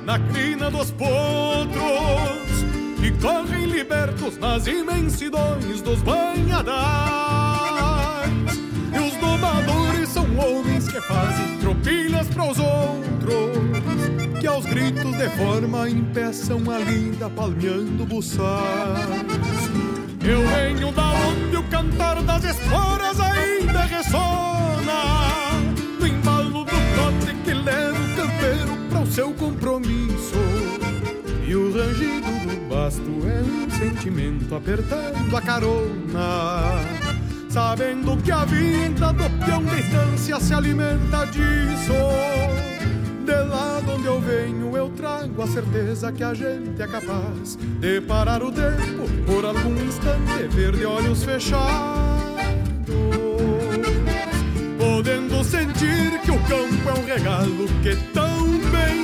na crina dos potros que correm libertos nas imensidões dos banhadais. E os domadores são homens que fazem tropilhas para os outros, que aos gritos de forma impeçam a linda palmeando buçais. Eu venho da onde o cantar das esporas ainda ressona, seu compromisso. E o rangido do basto é um sentimento apertando a carona. Sabendo que a vida do peão de distância se alimenta disso. De lá de onde eu venho, eu trago a certeza que a gente é capaz de parar o tempo por algum instante, ver de olhos fechados. Podendo sentir que o campo é um regalo que tão bem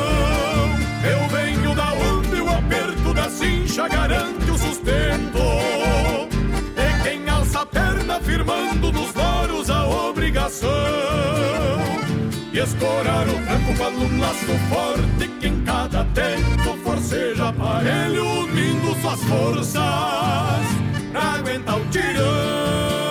Eu venho da onde o aperto da cincha garante o sustento. De quem alça a perna firmando nos loros a obrigação e escorar o tranco para um laço forte que em cada tempo forceja aparelho unindo suas forças pra aguentar o tirão.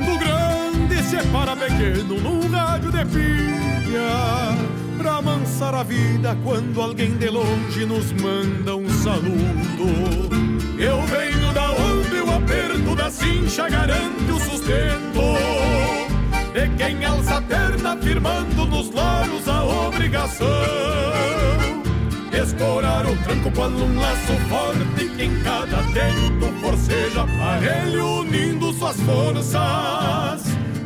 separa pequeno num rádio de pilha pra amansar a vida quando alguém de longe nos manda um saludo. Eu venho da onde o aperto da cincha garante o sustento. De quem alça a perna firmando nos loros a obrigação. Escorar o tranco quando um laço forte que em cada tempo forceja aparelho unindo suas forças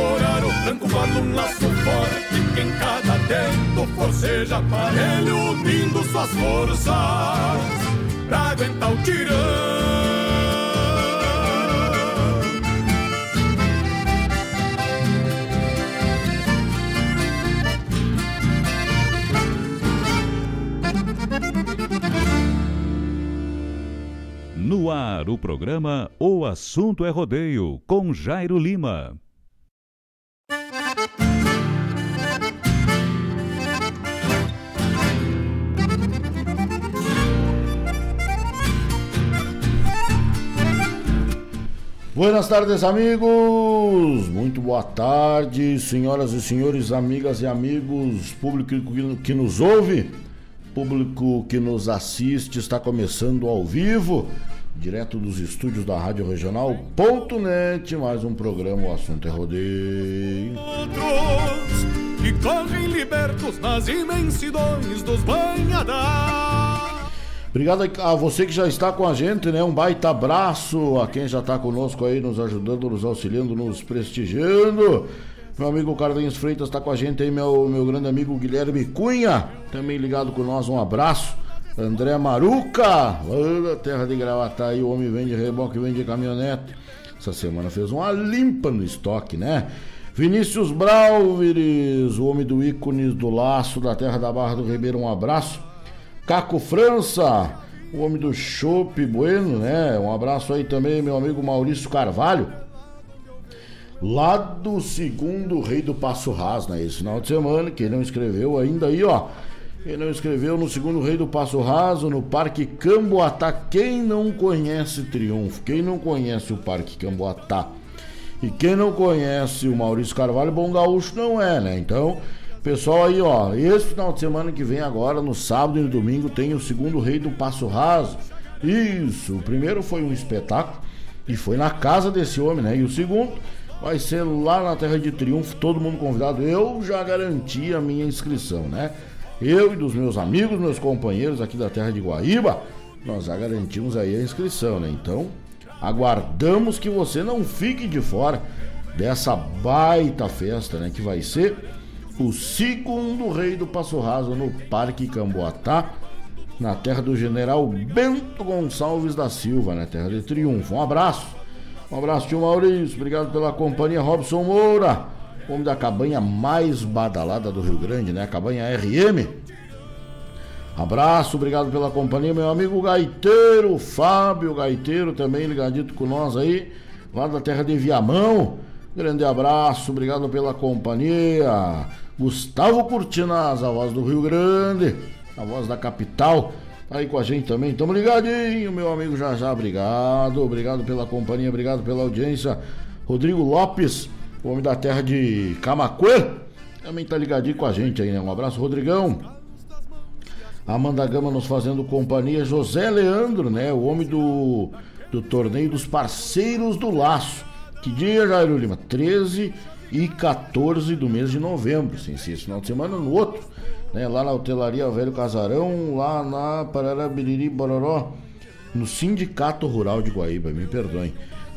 escorar o tranco quando um laço forte que em cada tempo forceja aparelho unindo suas forças pra aguentar o tirão No ar, o programa O Assunto é Rodeio, com Jairo Lima. Buenas tardes, amigos! Muito boa tarde, senhoras e senhores, amigas e amigos, público que nos ouve, público que nos assiste, está começando ao vivo, direto dos estúdios da Rádio Regional.net, mais um programa O Assunto é Rodeio. Que correm libertos nas imensidões dos. Obrigado a você que já está com a gente, né? Um baita abraço a quem já está conosco aí, nos ajudando, nos auxiliando, nos prestigiando. Meu amigo Carlinhos Freitas está com a gente aí, meu, meu grande amigo Guilherme Cunha, também ligado com nós, um abraço. André Maruca, lá terra de gravata aí, o homem vende reboque, vende caminhonete. Essa semana fez uma limpa no estoque, né? Vinícius Brauveres, o homem do ícones do laço da terra da Barra do Ribeiro, um abraço. Caco França, o homem do Chopp Bueno, né? Um abraço aí também, meu amigo Maurício Carvalho. Lá do segundo Rei do Passo Ras, né? Esse final de semana, quem não escreveu ainda aí, ó. Quem não escreveu no segundo Rei do Passo Raso, no Parque Camboatá. Quem não conhece Triunfo, quem não conhece o Parque Camboatá e quem não conhece o Maurício Carvalho, bom gaúcho não é, né? Então, Pessoal aí, ó, esse final de semana que vem agora, no sábado e no domingo, tem o segundo Rei do Passo Raso. Isso, o primeiro foi um espetáculo e foi na casa desse homem, né? E o segundo vai ser lá na Terra de Triunfo, todo mundo convidado. Eu já garanti a minha inscrição, né? Eu e dos meus amigos, meus companheiros aqui da Terra de Guaíba, nós já garantimos aí a inscrição, né? Então, aguardamos que você não fique de fora dessa baita festa, né? Que vai ser o segundo rei do Passo Raso no Parque Camboatá, na terra do general Bento Gonçalves da Silva, na terra de Triunfo. Um abraço. Um abraço, tio Maurício. Obrigado pela companhia, Robson Moura. Homem da cabanha mais badalada do Rio Grande, né? Cabanha RM. Abraço, obrigado pela companhia, meu amigo Gaiteiro, Fábio Gaiteiro, também ligadito com nós aí, lá da terra de Viamão. Grande abraço, obrigado pela companhia. Gustavo Cortinas, a voz do Rio Grande, a voz da capital, tá aí com a gente também. Tamo ligadinho, meu amigo já já, obrigado, obrigado pela companhia, obrigado pela audiência. Rodrigo Lopes, homem da terra de Camacuã, também tá ligadinho com a gente aí, né? Um abraço, Rodrigão. Amanda Gama nos fazendo companhia, José Leandro, né? O homem do, do torneio dos parceiros do laço. Que dia, Jairo Lima? 13 e 14 do mês de novembro. Sim, sim, esse final de semana no outro. Né, lá na hotelaria Velho Casarão, lá na Pararabiriri Bororó, no Sindicato Rural de Guaíba, me perdoem.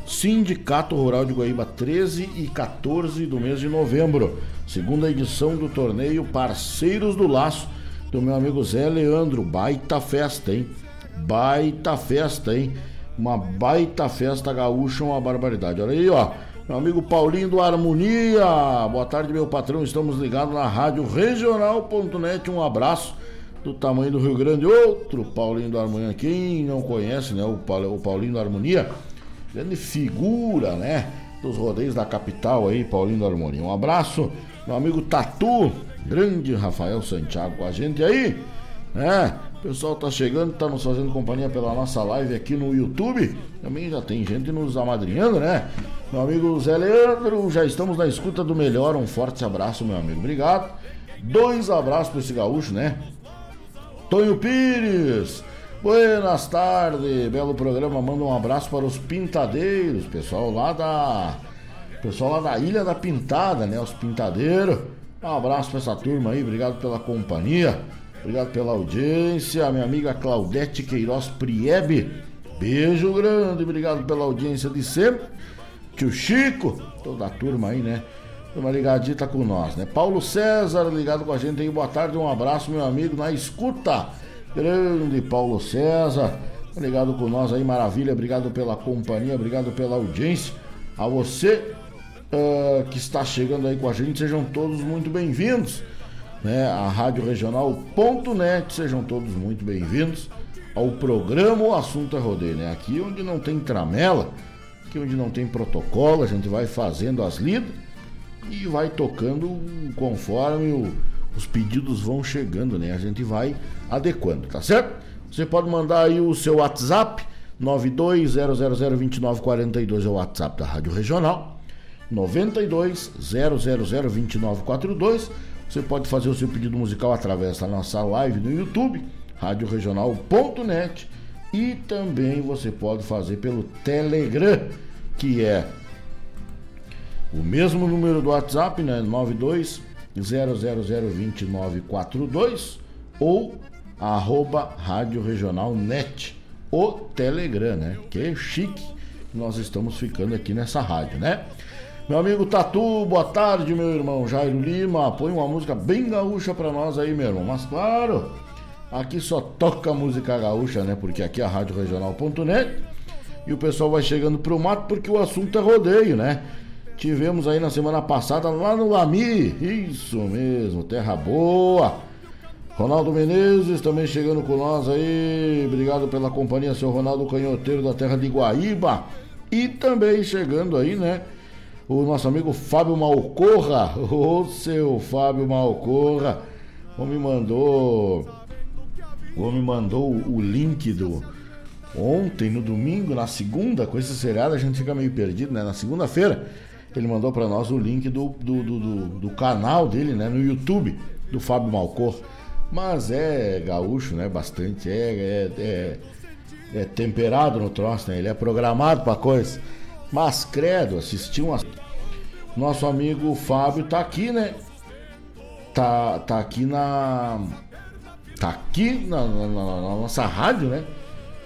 Sindicato Rural de Guaíba, 13 e 14 do mês de novembro. Segunda edição do torneio Parceiros do Laço, do meu amigo Zé Leandro. Baita festa, hein? Baita festa, hein? Uma baita festa gaúcha, uma barbaridade. Olha aí, ó. Meu amigo Paulinho do Harmonia. Boa tarde, meu patrão. Estamos ligados na rádio regional.net. Um abraço do tamanho do Rio Grande. Outro Paulinho do Harmonia. Quem não conhece, né? O Paulinho do Harmonia. Grande figura, né? Dos rodeios da capital aí, Paulinho do Harmonia. Um abraço, meu amigo Tatu. Grande Rafael Santiago com a gente aí, né? O pessoal tá chegando, tá nos fazendo companhia pela nossa live aqui no YouTube. Também já tem gente nos amadrinhando, né? Meu amigo Zé Leandro, já estamos na escuta do melhor. Um forte abraço, meu amigo. Obrigado. Dois abraços para esse gaúcho, né? Tonho Pires. Buenas tardes, belo programa. Manda um abraço para os pintadeiros, pessoal lá da. Pessoal lá da Ilha da Pintada, né? Os pintadeiros. Um abraço para essa turma aí, obrigado pela companhia. Obrigado pela audiência, minha amiga Claudete Queiroz Priebe. Beijo grande, obrigado pela audiência de sempre. Tio Chico, toda a turma aí, né? Uma ligadita com nós, né? Paulo César ligado com a gente aí, boa tarde, um abraço, meu amigo, na escuta. Grande Paulo César, ligado com nós aí, maravilha, obrigado pela companhia, obrigado pela audiência. A você uh, que está chegando aí com a gente, sejam todos muito bem-vindos né, a Rádio Regional.net. Sejam todos muito bem-vindos ao programa O Assunto é Rodeio, né? Aqui onde não tem tramela, aqui onde não tem protocolo, a gente vai fazendo as lidas e vai tocando conforme o, os pedidos vão chegando, né? A gente vai adequando, tá certo? Você pode mandar aí o seu WhatsApp 920002942 é o WhatsApp da Rádio Regional. 92 0002942. Você pode fazer o seu pedido musical através da nossa live no YouTube, radioregional.net e também você pode fazer pelo Telegram, que é o mesmo número do WhatsApp, né? 92 0002942 ou arroba Rádio Regional Net, o Telegram, né? Que é chique nós estamos ficando aqui nessa rádio, né? Meu amigo Tatu, boa tarde, meu irmão Jairo Lima. Põe uma música bem gaúcha pra nós aí, meu irmão. Mas claro, aqui só toca música gaúcha, né? Porque aqui é a Rádio Regional.net e o pessoal vai chegando pro mato porque o assunto é rodeio, né? Tivemos aí na semana passada lá no Lami, isso mesmo, terra boa. Ronaldo Menezes também chegando com nós aí, obrigado pela companhia, seu Ronaldo Canhoteiro da terra de Guaíba. E também chegando aí, né, o nosso amigo Fábio Malcorra, o seu Fábio Malcorra, o homem mandou, o homem mandou o link do ontem, no domingo, na segunda, com esse seriado a gente fica meio perdido, né, na segunda-feira ele mandou para nós o link do, do, do, do, canal dele, né, no YouTube, do Fábio Malcor. Mas é gaúcho, né, bastante, é, é, é, é temperado no troço, né, ele é programado para coisa. Mas credo, assisti uma... Nosso amigo Fábio tá aqui, né, tá, tá aqui na... Tá aqui na, na, na nossa rádio, né,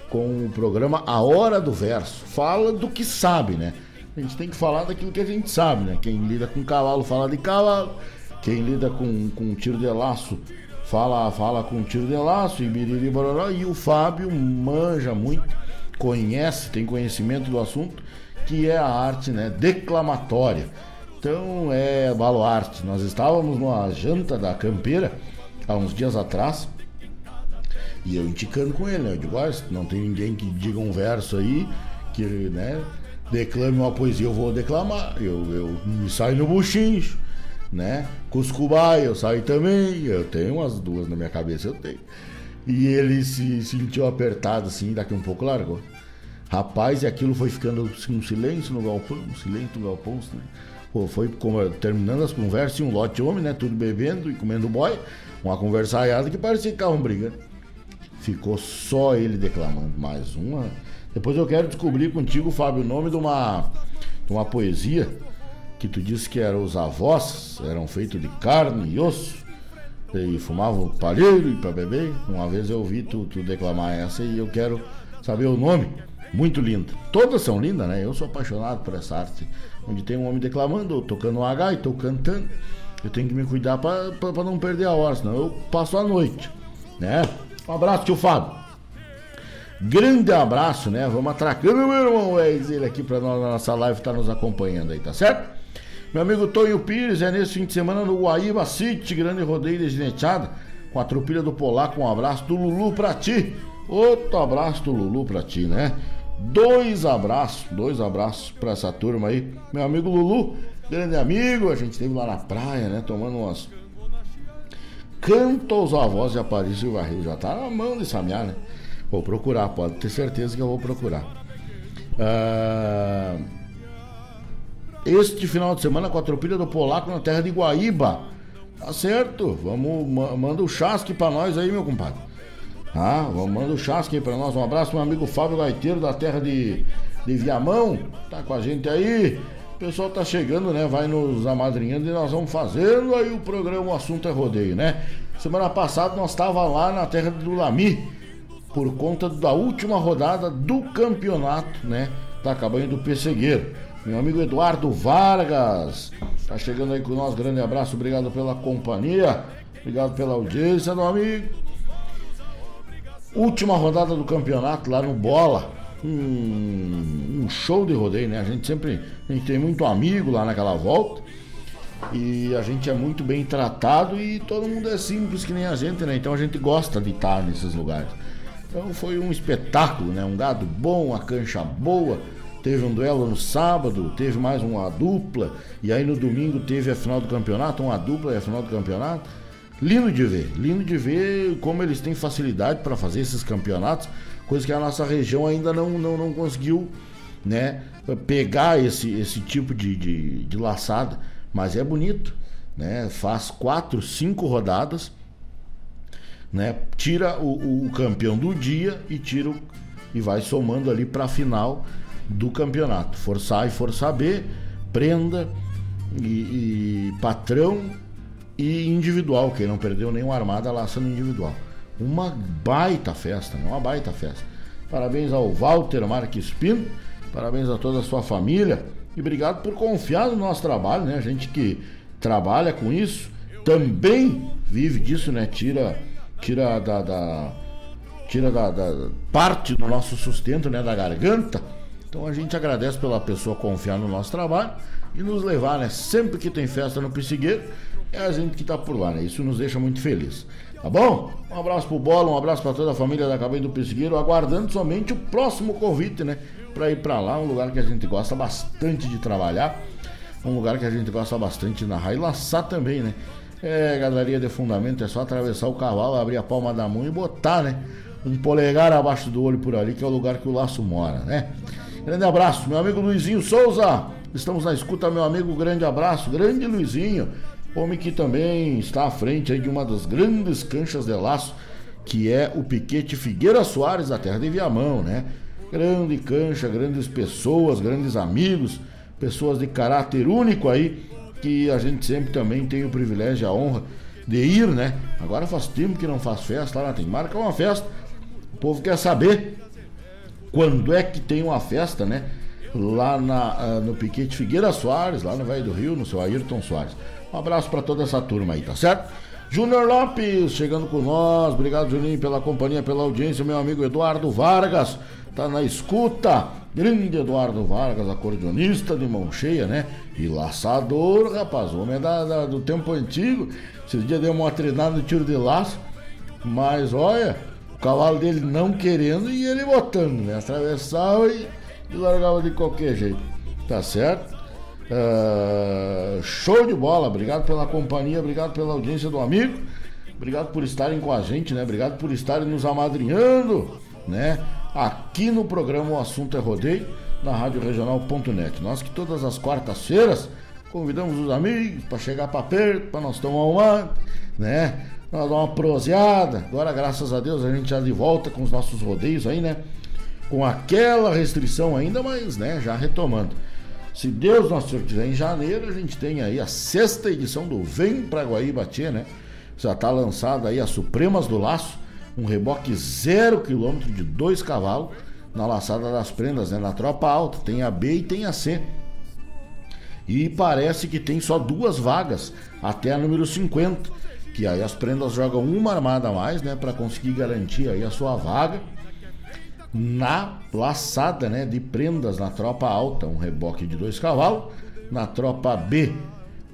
com o programa A Hora do Verso. Fala do que sabe, né? A gente tem que falar daquilo que a gente sabe, né? Quem lida com cavalo fala de cavalo, quem lida com, com tiro de laço fala, fala com tiro de laço e biriri bororó. E o Fábio manja muito, conhece, tem conhecimento do assunto, que é a arte né, declamatória. Então é baluarte. Nós estávamos numa janta da campeira há uns dias atrás. E eu indicando com ele, né? Eu digo, ah, não tem ninguém que diga um verso aí, que, né? declame uma poesia, eu vou declamar. Eu, eu me saio no buchincho, né? Cuscubai, eu saio também. Eu tenho umas duas na minha cabeça, eu tenho. E ele se sentiu apertado assim, daqui um pouco largou. Rapaz, e aquilo foi ficando assim, um silêncio no galpão, um silêncio no galpão. Né? Pô, foi como, terminando as conversas, um lote de homem, né? Tudo bebendo e comendo boy. Uma conversaiada que parecia que estavam brigando. Ficou só ele declamando. Mais uma depois eu quero descobrir contigo, Fábio, o nome de uma, de uma poesia que tu disse que eram os avós, eram feitos de carne e osso, e fumavam palheiro e para beber. Uma vez eu ouvi tu, tu declamar essa e eu quero saber o nome. Muito linda. Todas são lindas, né? Eu sou apaixonado por essa arte. Onde tem um homem declamando, tocando um H e tô cantando. Eu tenho que me cuidar para não perder a hora, senão eu passo a noite, né? Um abraço, tio Fábio. Grande abraço, né? Vamos atracando, meu irmão. É ele aqui para nós na nossa live, tá nos acompanhando aí, tá certo? Meu amigo Tonho Pires é nesse fim de semana no Guaíba City, grande rodeio de gineteada, com a tropilha do Polaco. Um abraço do Lulu pra ti. Outro abraço do Lulu pra ti, né? Dois abraços, dois abraços pra essa turma aí. Meu amigo Lulu, grande amigo, a gente esteve lá na praia, né? Tomando umas. Canta aos avós de Aparício e Barril. Já tá na mão de Samiar, né? Vou procurar, pode ter certeza que eu vou procurar. Ah, este final de semana com a tropilha do Polaco na terra de Guaíba. Tá certo? Vamos, manda o chasque pra nós aí, meu compadre. Ah, vamos, manda o chasque aí pra nós. Um abraço, meu amigo Fábio Gaiteiro da terra de, de Viamão. Tá com a gente aí. O pessoal tá chegando, né? Vai nos amadrinhando e nós vamos fazendo aí o programa O Assunto é Rodeio, né? Semana passada nós tava lá na terra do Lami por conta da última rodada do campeonato, né? Da cabanha do Pessegueiro. Meu amigo Eduardo Vargas tá chegando aí com nós. Grande abraço, obrigado pela companhia, obrigado pela audiência, meu amigo. Última rodada do campeonato lá no Bola. Um, um show de rodeio, né? A gente sempre a gente tem muito amigo lá naquela volta. E a gente é muito bem tratado e todo mundo é simples que nem a gente, né? Então a gente gosta de estar nesses lugares. Então foi um espetáculo, né? Um gado bom, uma cancha boa. Teve um duelo no sábado, teve mais uma dupla, e aí no domingo teve a final do campeonato, uma dupla e a final do campeonato. Lindo de ver, lindo de ver como eles têm facilidade para fazer esses campeonatos coisa que a nossa região ainda não, não, não conseguiu, né? Pegar esse, esse tipo de, de, de laçada, mas é bonito, né? Faz quatro, cinco rodadas, né? Tira o, o campeão do dia e tira o, e vai somando ali para a final do campeonato. Força A e Força B, prenda e, e patrão e individual. Quem não perdeu nenhuma armada laça no individual. Uma baita festa, né? Uma baita festa. Parabéns ao Walter Marques Pinto, parabéns a toda a sua família e obrigado por confiar no nosso trabalho, né? A gente que trabalha com isso também vive disso, né? Tira, tira da, da tira da, da, parte do nosso sustento, né? Da garganta. Então a gente agradece pela pessoa confiar no nosso trabalho e nos levar, né? Sempre que tem festa no Pissigueiro, é a gente que tá por lá, né? Isso nos deixa muito feliz. Tá bom? Um abraço pro Bola, um abraço para toda a família da Cabine do Pissigueiro, aguardando somente o próximo convite, né? Pra ir para lá, um lugar que a gente gosta bastante de trabalhar, um lugar que a gente gosta bastante de narrar e laçar também, né? É, galeria de fundamento, é só atravessar o cavalo, abrir a palma da mão e botar, né? Um polegar abaixo do olho por ali, que é o lugar que o laço mora, né? Grande abraço, meu amigo Luizinho Souza. Estamos na escuta, meu amigo. Grande abraço, grande Luizinho. Homem que também está à frente de uma das grandes canchas de laço, que é o Piquete Figueira Soares, da terra de Viamão, né? Grande cancha, grandes pessoas, grandes amigos, pessoas de caráter único aí, que a gente sempre também tem o privilégio e a honra de ir, né? Agora faz tempo que não faz festa, lá tem marca uma festa. O povo quer saber quando é que tem uma festa, né? Lá na, uh, no Piquete Figueira Soares, lá no Vale do Rio, no seu Ayrton Soares. Um abraço para toda essa turma aí, tá certo? Júnior Lopes chegando com nós. Obrigado, Juninho, pela companhia, pela audiência. Meu amigo Eduardo Vargas tá na escuta. Grande Eduardo Vargas, acordeonista de mão cheia, né? E laçador, rapaz. Homem é da, da, do tempo antigo. Esses dias deu uma treinada no tiro de laço. Mas olha, o cavalo dele não querendo e ele botando, né? Atravessava e, e largava de qualquer jeito. Tá certo? Uh, show de bola, obrigado pela companhia, obrigado pela audiência do amigo, obrigado por estarem com a gente, né? Obrigado por estarem nos amadrinhando, né? Aqui no programa O Assunto é Rodeio, na Rádio Regional.net. Nós que todas as quartas-feiras convidamos os amigos para chegar para perto, para nós tomar uma, né? Nós dar uma proseada. Agora, graças a Deus, a gente já de volta com os nossos rodeios aí, né? Com aquela restrição ainda, mas, né, já retomando. Se Deus nosso Senhor quiser, em janeiro a gente tem aí a sexta edição do Vem Pra Guaíba Tchê, né? Já está lançada aí as Supremas do Laço, um reboque zero quilômetro de dois cavalos na laçada das prendas, né? Na tropa alta, tem a B e tem a C. E parece que tem só duas vagas até a número 50, que aí as prendas jogam uma armada a mais, né, para conseguir garantir aí a sua vaga na laçada né, de prendas na tropa alta, um reboque de dois cavalos, na tropa B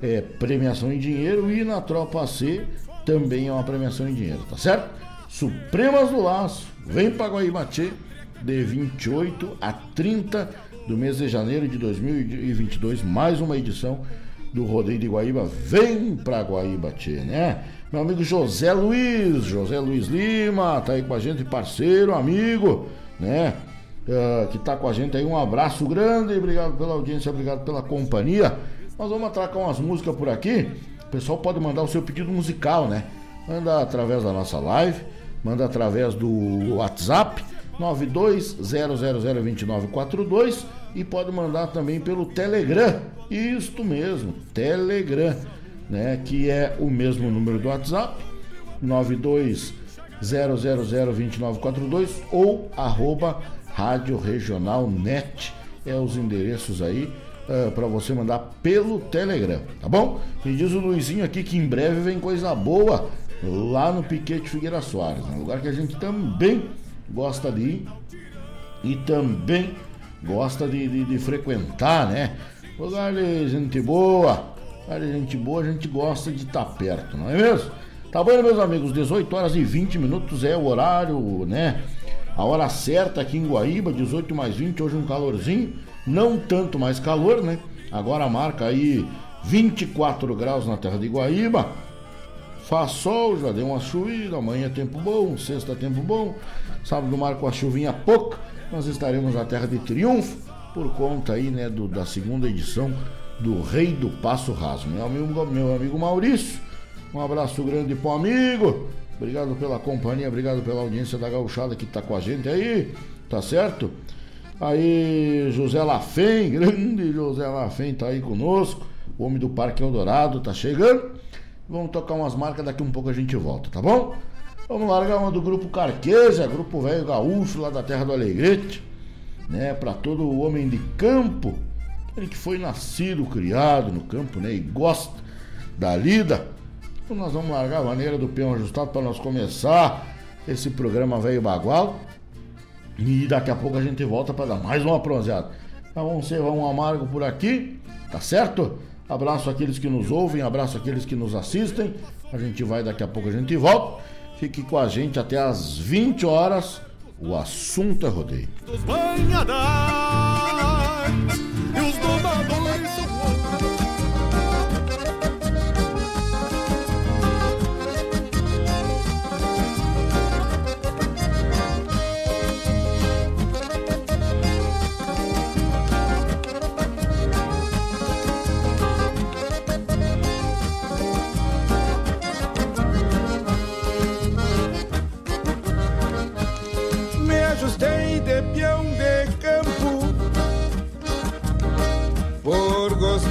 é premiação em dinheiro e na tropa C também é uma premiação em dinheiro, tá certo? Supremas do Laço, vem para Guaíbatê de 28 a 30 do mês de janeiro de 2022, mais uma edição do Rodeio de Guaíba, vem para Guaíbatê, né? Meu amigo José Luiz, José Luiz Lima, tá aí com a gente, parceiro, amigo né? Uh, que está com a gente aí. Um abraço grande, obrigado pela audiência, obrigado pela companhia. Nós vamos atracar umas músicas por aqui. O pessoal pode mandar o seu pedido musical, né? Manda através da nossa live, manda através do WhatsApp 920002942 e pode mandar também pelo Telegram. Isto mesmo, Telegram, né? Que é o mesmo número do WhatsApp 92 0002942 ou arroba Rádio Regional Net. É os endereços aí uh, eh, para você mandar pelo Telegram, tá bom? E diz o Luizinho aqui que em breve vem coisa boa lá no Piquete Figueira Soares, um lugar que a gente também gosta de ir e também gosta de, de, de frequentar, né? Lugar de gente boa, lugar de gente boa, a gente gosta de estar tá perto, não é mesmo? Tá bom, meus amigos? 18 horas e 20 minutos é o horário, né? A hora certa aqui em Guaíba, 18 mais 20, hoje um calorzinho, não tanto mais calor, né? Agora marca aí 24 graus na terra de Guaíba, faz sol, já deu uma chuva, amanhã é tempo bom, sexta é tempo bom, sábado marca a chuvinha pouca, nós estaremos na terra de triunfo por conta aí, né, do, da segunda edição do Rei do Passo Raso. Meu amigo, meu amigo Maurício, um abraço grande pro amigo. Obrigado pela companhia, obrigado pela audiência da gauchada que tá com a gente aí, tá certo? Aí, José Lafém, grande José Lafém tá aí conosco. O homem do Parque Eldorado tá chegando. Vamos tocar umas marcas, daqui um pouco a gente volta, tá bom? Vamos largar uma do grupo Carquesa, grupo velho gaúcho lá da terra do Alegrete, né? Para todo homem de campo, ele que foi nascido, criado no campo, né? E gosta da lida. Então nós vamos largar a maneira do peão ajustado para nós começar esse programa velho bagual. E daqui a pouco a gente volta para dar mais uma bronzeada. Então vamos ser um amargo por aqui, tá certo? Abraço aqueles que nos ouvem, abraço aqueles que nos assistem. A gente vai daqui a pouco a gente volta. Fique com a gente até às 20 horas. O assunto é rodeio. Dos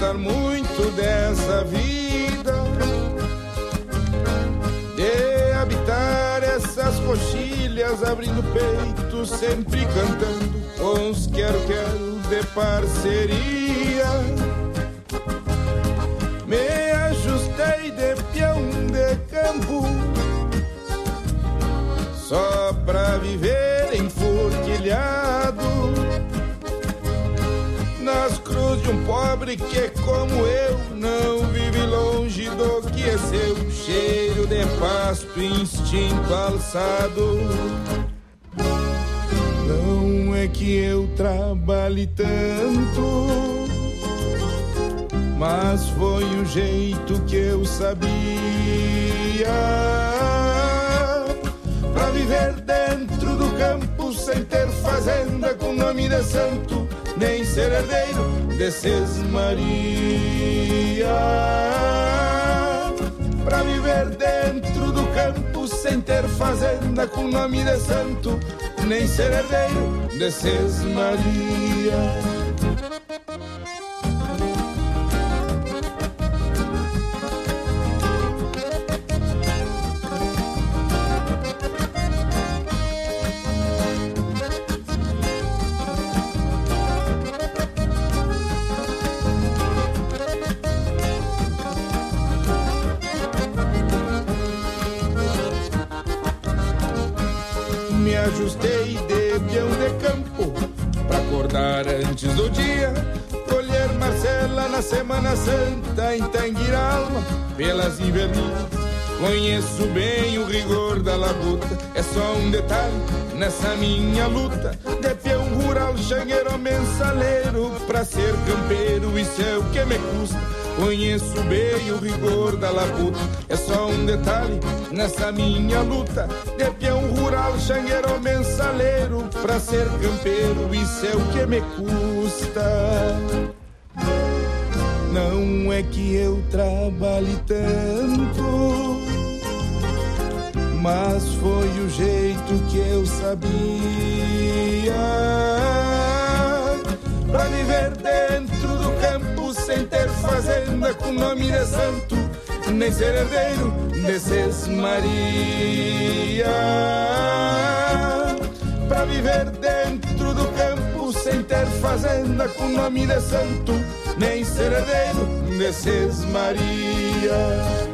gostar muito dessa vida. De habitar essas coxilhas Abrindo peito, sempre cantando Com os quero-quero de parceria. Me ajustei de peão de campo Só pra viver enforquilhado nas cruzes de um pobre que, como eu, não vive longe do que é seu cheiro de pasto, instinto alçado. Não é que eu trabalhe tanto, mas foi o jeito que eu sabia pra viver dentro do campo sem ter fazenda com nome de santo nem ser herdeiro desses Maria. Pra viver dentro do campo sem ter fazenda com nome de santo, nem ser herdeiro desses Maria. Na Semana Santa Em Tanguiralma, pelas invernias Conheço bem o rigor da labuta É só um detalhe nessa minha luta De peão rural, xangueiro, mensaleiro Pra ser campeiro, isso é o que me custa Conheço bem o rigor da labuta, é só um detalhe nessa minha luta. De peão rural, xangueiro, mensaleiro, pra ser campeiro, isso é o que me custa. Não é que eu trabalhe tanto, mas foi o jeito que eu sabia pra viver dentro do campo sem ter fazenda com nome de santo, nem ser herdeiro desses Maria. Pra viver dentro do campo sem ter fazenda com nome de santo, nem ser herdeiro desses Maria.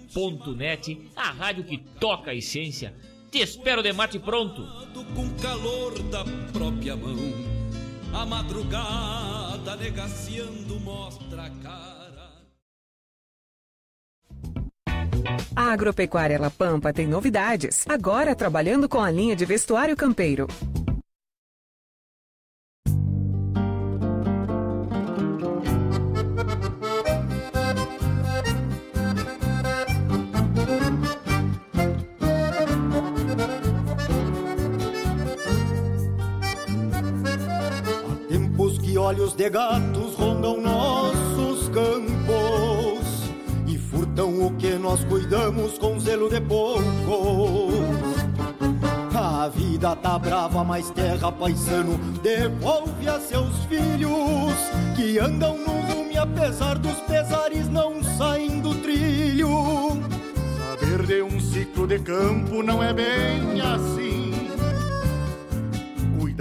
Net, a rádio que toca a essência. Te espero de mate pronto. Com calor da própria mão, a madrugada negaciando mostra a cara. A Agropecuária La Pampa tem novidades. Agora trabalhando com a linha de vestuário campeiro. Olhos de gatos rondam nossos campos e furtam o que nós cuidamos com zelo de poucos. A vida tá brava, mas terra paisano devolve a seus filhos que andam no rume apesar dos pesares não saem do trilho. Saber de um ciclo de campo não é bem assim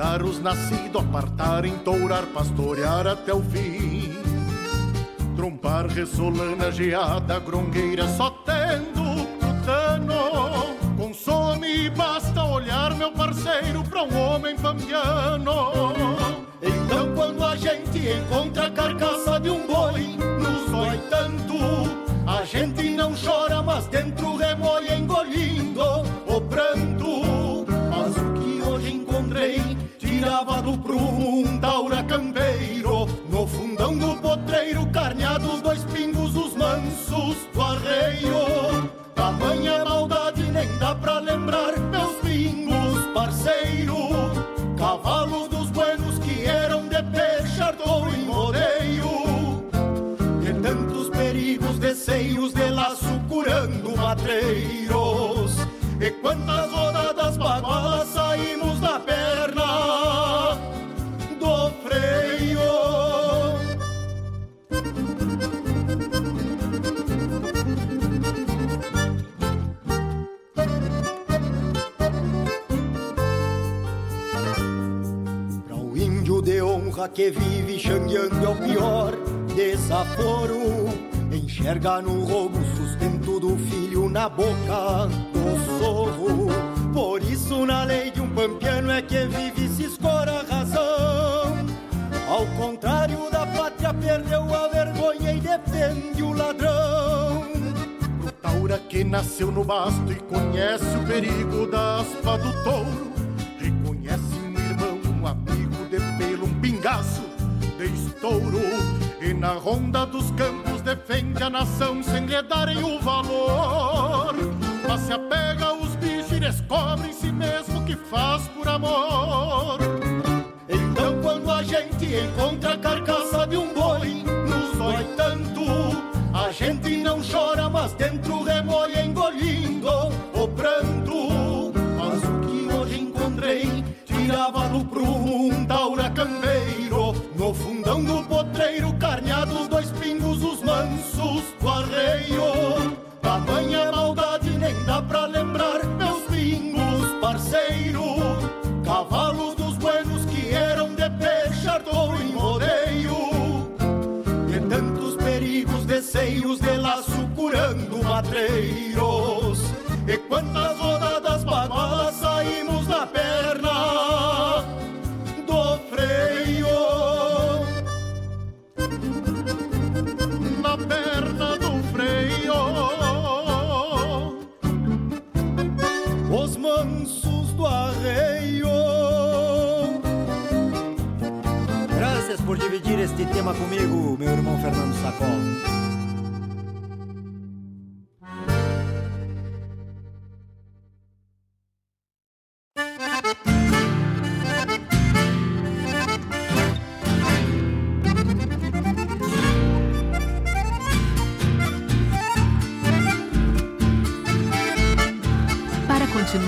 os nascidos, apartar, entourar, pastorear até o fim. Trompar, ressolana, geada, grongueira, só tendo putano. Consome e basta olhar, meu parceiro, pra um homem pampiano. Então quando a gente encontra a carcaça de um boi, nos dói tanto. A gente não chora, mas dentro remoe engolindo tirava do prumo um campeiro. No fundão do potreiro, carneados dois pingos, os mansos do arreio. Tamanha maldade nem dá pra lembrar, meus pingos, parceiro. Cavalos dos buenos que eram de peixardor e rodeio. E tantos perigos de seios de laço curando matreiros. E quantas rodadas bagualas saímos honra que vive xangueando é o pior desaforo. Enxerga no roubo sustento do filho na boca do sorro. Por isso, na lei de um pampiano é que vive se escora a razão. Ao contrário da pátria, perdeu a vergonha e defende o ladrão. O taura que nasceu no basto e conhece o perigo da aspa do touro pingaço de estouro E na ronda dos campos defende a nação sem lhe darem o valor. Mas se apega aos bichos e descobre em si mesmo que faz por amor. Então quando a gente encontra a carcaça de um boi Nos dói tanto. A gente não chora, mas dentro remoe engolindo o pranto no prumo um taura campeiro No fundão do potreiro, carneados dois pingos, os mansos do arreio. Tamanha maldade nem dá pra lembrar, meus pingos, parceiro. Cavalos dos buenos que eram de peixardor em rodeio E tantos perigos de seios de laço curando matreiros. E quantas rodadas bagualas saímos da perna este tema comigo, meu irmão Fernando Sacol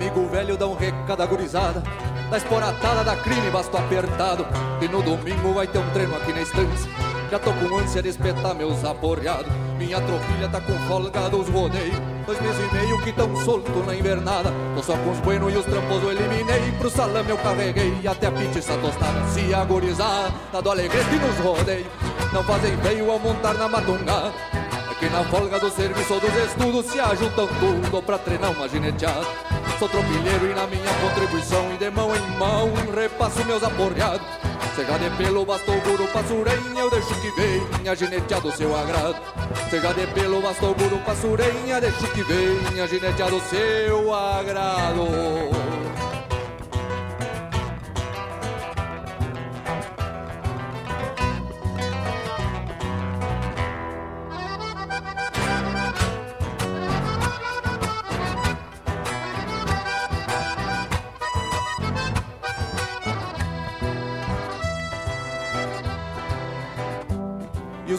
Amigo velho dá um recado agorizada Da esporatada da crime basto apertado. E no domingo vai ter um treino aqui na estância. Já tô com ânsia de espetar meus aporreados. Minha tropilha tá com folga dos rodeios. Dois meses e meio que tão solto na invernada. Tô só com os buenos e os trampos eu eliminei. Pro salame eu carreguei até a pizza tostada. Se agorizar, tá do alegrete nos rodeios Não fazem feio ao montar na matungada que na folga do serviço ou dos estudos se ajuntam tudo pra treinar uma gineteada. Sou tropilheiro e na minha contribuição e de mão em mão repasso meus aporreados. Seja de pelo, bastou guru, passurenha, eu deixo que venha gineteado seu agrado. Seja de pelo, bastou guru, passurenha, deixo que venha gineteado seu agrado.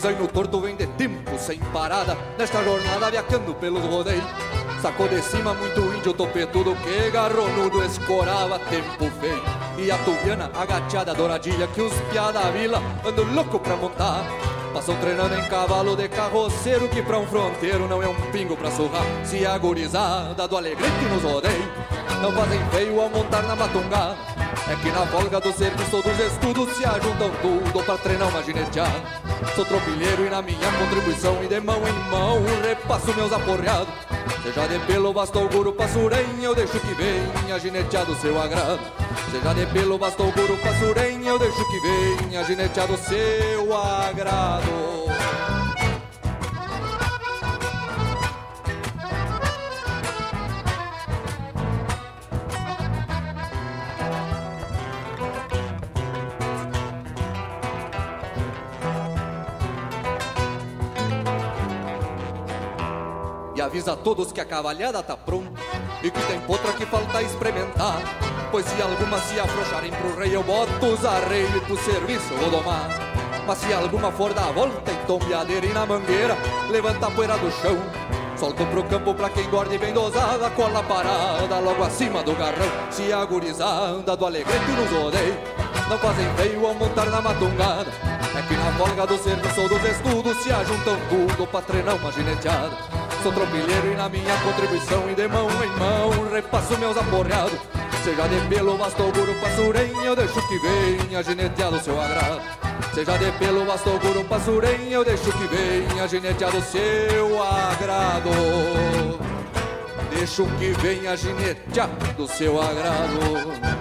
O zaino torto vem de tempo sem parada. Nesta jornada viajando pelos rodeios Sacou de cima muito índio topetudo Que garronudo escorava tempo feio. E a tubiana agachada douradilha Que os piá da vila andam louco pra montar. Passam treinando em cavalo de carroceiro Que pra um fronteiro não é um pingo pra surrar. Se a gurizada do alegrete nos rodeios Não fazem feio ao montar na matungada é que na folga do serviço dos estudos se ajuntam tudo pra treinar uma gineteada. Sou tropilheiro e na minha contribuição e de mão em mão repasso meus aporreados. Seja de pelo, bastou guru, passurem, eu deixo que venha gineteado seu agrado. Seja de pelo, bastou guru, passurem, eu deixo que venha gineteado seu agrado. Avisa a todos que a cavalhada tá pronta E que tem potra que falta experimentar. Pois se alguma se afrouxarem pro rei Eu boto os arreios pro serviço vou domar. Mas se alguma for dar a volta em tombeadeira e na mangueira Levanta a poeira do chão. Solto pro campo pra quem guarde bem dosada Cola parada logo acima do garrão. Se a gurizada do alegrete nos odeia Não fazem feio ao montar na matungada. É que na folga do serviço ou dos estudos Se ajuntam tudo pra treinar uma gineteada Sou tropilheiro e na minha contribuição E de mão em mão repasso meus aporreados. Seja de pelo, bastou guru, passurem Eu deixo que venha gineteado seu agrado. Seja de pelo, bastou guru, passurem Eu deixo que venha gineteado seu agrado. Deixo que venha gineteado seu agrado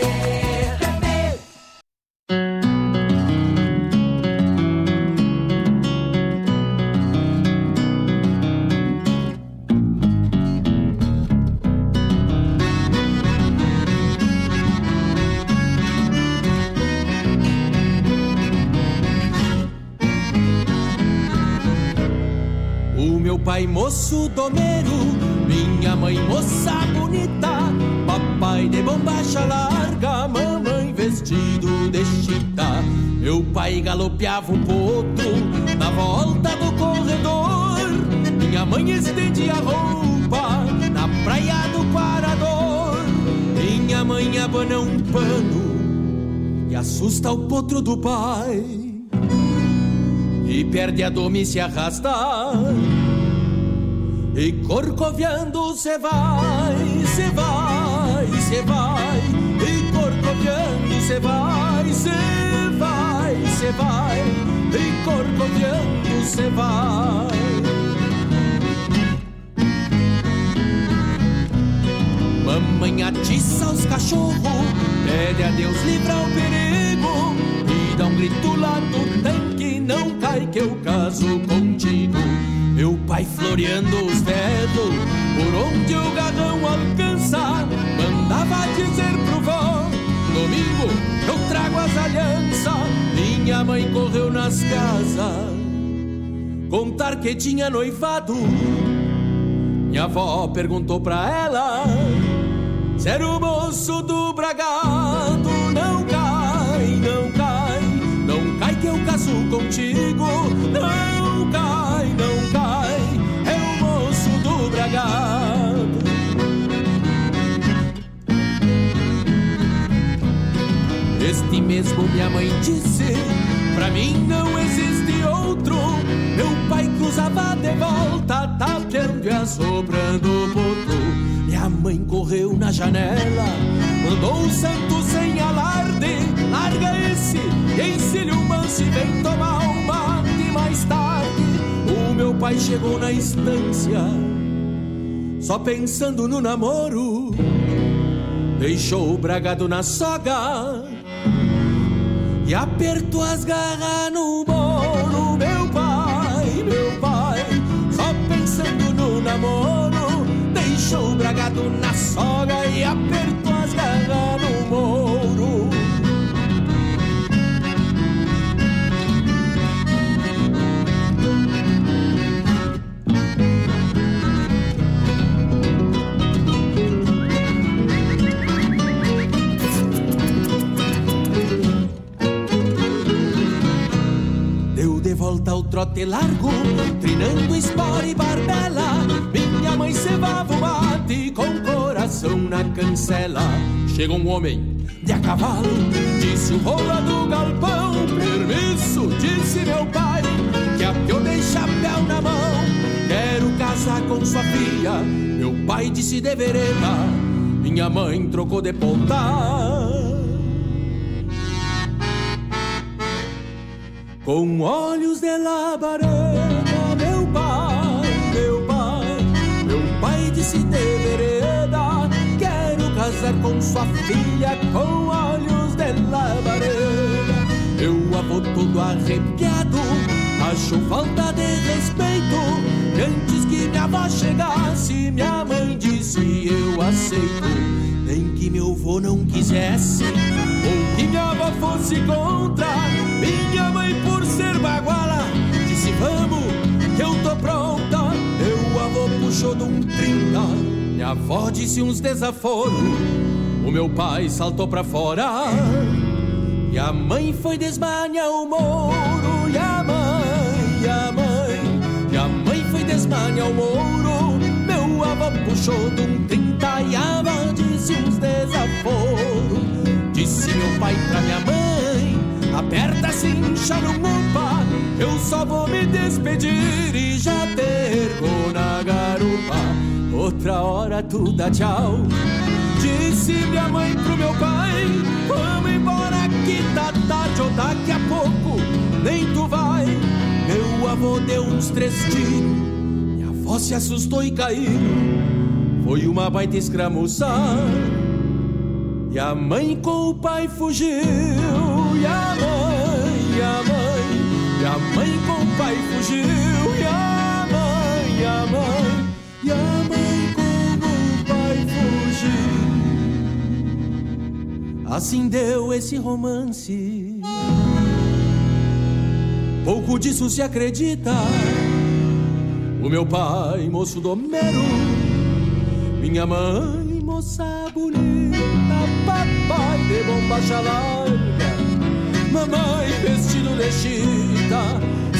Moço domeiro, minha mãe moça bonita, papai de bombacha larga, mamãe vestido de chita. Meu pai galopeava um potro na volta do corredor, minha mãe estendia a roupa na praia do Parador. Minha mãe abana um pano e assusta o potro do pai. E perde a dome e se arrasta e corcoviando se vai, se vai, se vai. E corcoviando se vai, se vai, se vai. E corcoviando se vai. Mamãe atiça os cachorros Pede a Deus livrar o perigo. E dá um grito lá do tanque Não cai que eu caso contigo meu pai floreando os dedos Por onde o garrão alcança Mandava dizer pro vó Domingo eu trago as alianças. Minha mãe correu nas casas Contar que tinha noivado. Minha avó perguntou pra ela Se era o moço do bragado Não cai, não cai Não cai que eu caso contigo mesmo minha mãe disse, pra mim não existe outro. Meu pai cruzava de volta, tapeando e assobrando o potro. Minha mãe correu na janela, mandou o santo sem alarde. Larga esse, ensine o manso e vem tomar um mate mais tarde. O meu pai chegou na estância só pensando no namoro. Deixou o bragado na soga e apertou as garras no bolo. Meu pai, meu pai, só pensando no namoro. Deixou o bragado na soga e apertou trote largo, trinando espora e barbela. Minha mãe cevava o mate com coração na cancela. Chega um homem de a cavalo, disse o rola do galpão. Permisso, disse meu pai, que a eu dei chapéu na mão. Quero casar com sua filha. Meu pai disse de vereda, minha mãe trocou de ponta. Com olhos de labareda, meu pai, meu pai, meu pai disse de vereda, quero casar com sua filha com olhos de labareda. Meu avô todo arrepiado, achou falta de respeito, e antes que minha avó chegasse, minha mãe disse eu aceito. Nem que meu avô não quisesse, avó fosse contra, minha mãe por ser baguala. Disse vamos, que eu tô pronta. Meu avô puxou de um trinta. Minha avó disse uns desaforos. O meu pai saltou pra fora. E a mãe foi desmanhar o moro E a mãe, e a mãe desmane ao mouro Meu avô puxou de um trinta. E ava Disse uns desaforos Disse meu pai pra minha mãe. Aperta cincha no mupa. Eu só vou me despedir E já tergo na garupa. Outra hora tu dá tchau. Disse minha mãe pro meu pai Vamos embora que tá tarde ou daqui a pouco. Nem tu vai. Meu avô deu uns três tiros. Minha avó se assustou e caiu. Foi uma baita escramuçar E a mãe com o pai fugiu E a mãe, e a mãe E a mãe com o pai fugiu E a mãe, e a mãe E a mãe com o pai fugiu Assim deu esse romance. Pouco disso se acredita. O meu pai, moço domero, minha mãe, moça bonita, papai de bombacha larga, mamãe vestido de chita,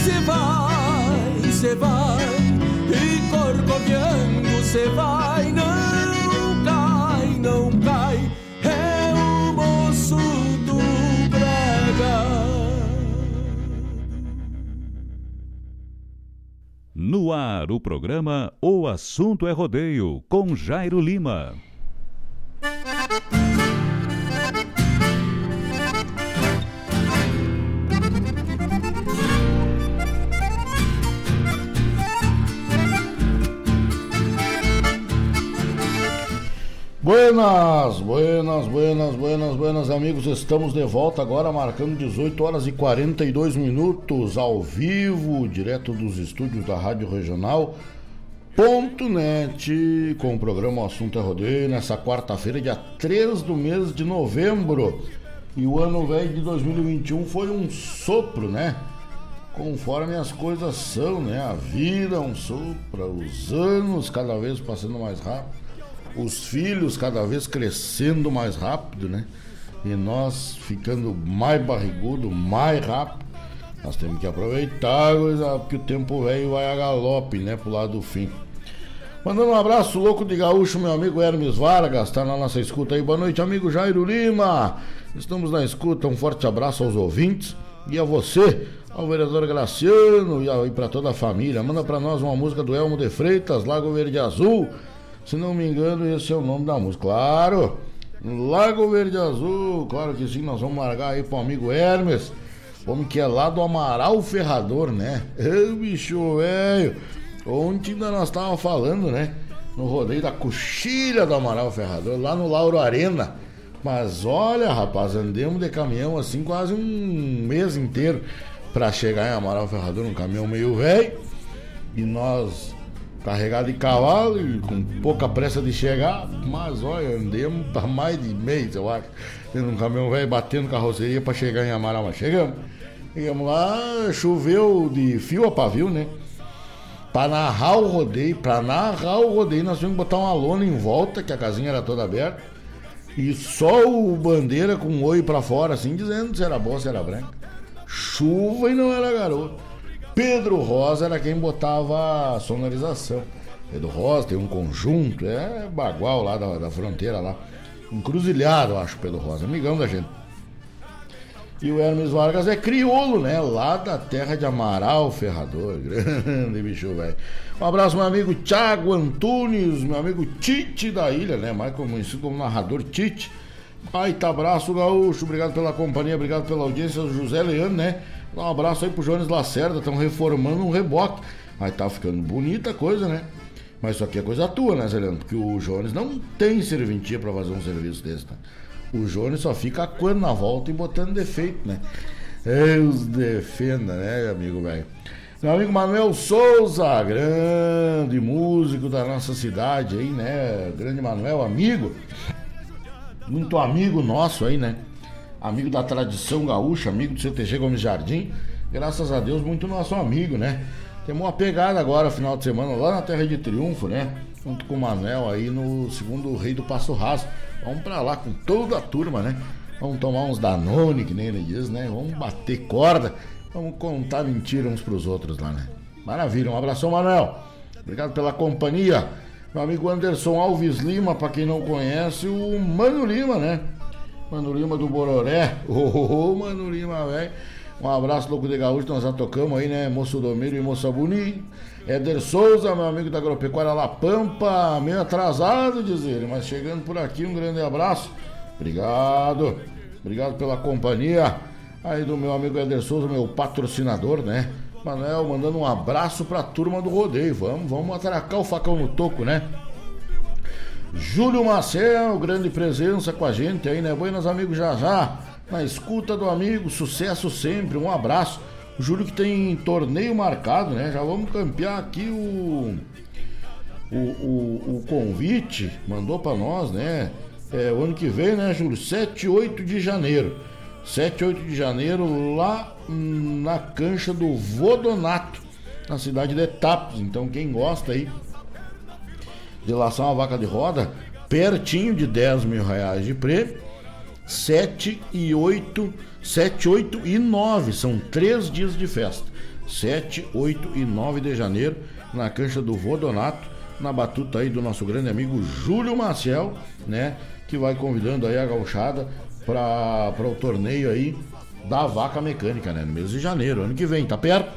cê vai, cê vai, e corcoviando cê vai, não cai, não cai é o moço do Braga. No ar, o programa O Assunto é Rodeio, com Jairo Lima. Buenas, buenas, buenas, buenas, buenas amigos, estamos de volta agora marcando 18 horas e 42 minutos ao vivo, direto dos estúdios da Rádio Regional ponto net com o programa O Assunto é Rodeio nessa quarta-feira, dia 3 do mês de novembro. E o ano velho de 2021 foi um sopro, né? Conforme as coisas são, né? A vida é um sopro, os anos cada vez passando mais rápido os filhos cada vez crescendo mais rápido, né? E nós ficando mais barrigudo, mais rápido. Nós temos que aproveitar, porque o tempo velho vai a galope, né? Pro lado do fim. Mandando um abraço louco de gaúcho, meu amigo Hermes Vargas, tá na nossa escuta aí. Boa noite, amigo Jairo Lima. Estamos na escuta, um forte abraço aos ouvintes e a você, ao vereador Graciano e, para toda a família. Manda para nós uma música do Elmo de Freitas, Lago Verde Azul. Se não me engano, esse é o nome da música. Claro! Lago Verde Azul, claro que sim, nós vamos largar aí pro amigo Hermes. Homem que é lá do Amaral Ferrador, né? Ô bicho velho! Ontem ainda nós estávamos falando, né? No rodeio da coxilha do Amaral Ferrador, lá no Lauro Arena. Mas olha, rapaz, andemos de caminhão assim quase um mês inteiro para chegar em Amaral Ferrador, um caminhão meio velho. E nós carregado de cavalo e com pouca pressa de chegar, mas olha, andemos para mais de mês, eu acho, tendo um caminhão velho batendo carroceria para chegar em Amaral, mas chegamos. Chegamos lá, choveu de fio a pavio, né? Para narrar o rodeio, para narrar o rodeio, nós tivemos que botar uma lona em volta, que a casinha era toda aberta, e só o bandeira com o olho para fora, assim, dizendo se era boa, se era branca. Chuva e não era garoto. Pedro Rosa era quem botava a sonorização. Pedro Rosa tem um conjunto, é bagual lá da, da fronteira lá. Encruzilhado, acho, Pedro Rosa, amigão da gente. E o Hermes Vargas é crioulo, né? Lá da terra de Amaral Ferrador. Grande bicho, velho. Um abraço, meu amigo Thiago Antunes, meu amigo Tite da ilha, né? Mais conhecido como narrador Tite. Baita abraço, gaúcho. Obrigado pela companhia, obrigado pela audiência. José Leandro, né? Um abraço aí pro Jones Lacerda, estão reformando um reboque. Mas tá ficando bonita a coisa, né? Mas isso aqui é coisa tua, né, Zé Leandro? Porque o Jones não tem serventia para fazer um serviço desse, tá? O Jones só fica quando na volta e botando defeito, né? Deus defenda, né, amigo velho? Meu amigo Manuel Souza, grande músico da nossa cidade aí, né? Grande Manuel, amigo. Muito amigo nosso aí, né? Amigo da tradição gaúcha, amigo do CTG Gomes Jardim. Graças a Deus, muito nosso amigo, né? Temos uma pegada agora, final de semana, lá na Terra de Triunfo, né? Junto com o Manuel aí no segundo Rei do Passo Raso. Vamos pra lá com toda a turma, né? Vamos tomar uns Danone, que nem ele diz, né? Vamos bater corda. Vamos contar mentira uns pros outros lá, né? Maravilha, um abração, Manuel. Obrigado pela companhia. Meu amigo Anderson Alves Lima, para quem não conhece, o Mano Lima, né? Mano Lima do Bororé. Ô, oh, oh, Mano Lima, velho. Um abraço, louco de gaúcho, nós já tocamos aí, né? Moço Domiro e Moça Boni. Éder Souza, meu amigo da Agropecuária La Pampa, meio atrasado, diz ele, mas chegando por aqui, um grande abraço. Obrigado. Obrigado pela companhia. Aí do meu amigo Éder Souza, meu patrocinador, né? Manuel, mandando um abraço pra turma do rodeio. Vamos, vamos atracar o facão no toco, né? Júlio Marcel, grande presença com a gente aí, né? Buenas amigos já já. Na escuta do amigo, sucesso sempre, um abraço. Júlio que tem torneio marcado, né? Já vamos campear aqui o. O, o, o convite, mandou para nós, né? É, o ano que vem, né, Júlio? 7 e 8 de janeiro. 7 e 8 de janeiro, lá na cancha do Vodonato, na cidade de Tapos. Então, quem gosta aí de laçar uma vaca de roda, pertinho de 10 mil reais de prêmio, 7 e 8, 7, 8 e 9, são três dias de festa. 7, 8 e 9 de janeiro, na cancha do Vodonato, na batuta aí do nosso grande amigo Júlio Maciel, né? Que vai convidando aí a gauchada para o torneio aí da vaca mecânica, né? No mês de janeiro, ano que vem, tá perto?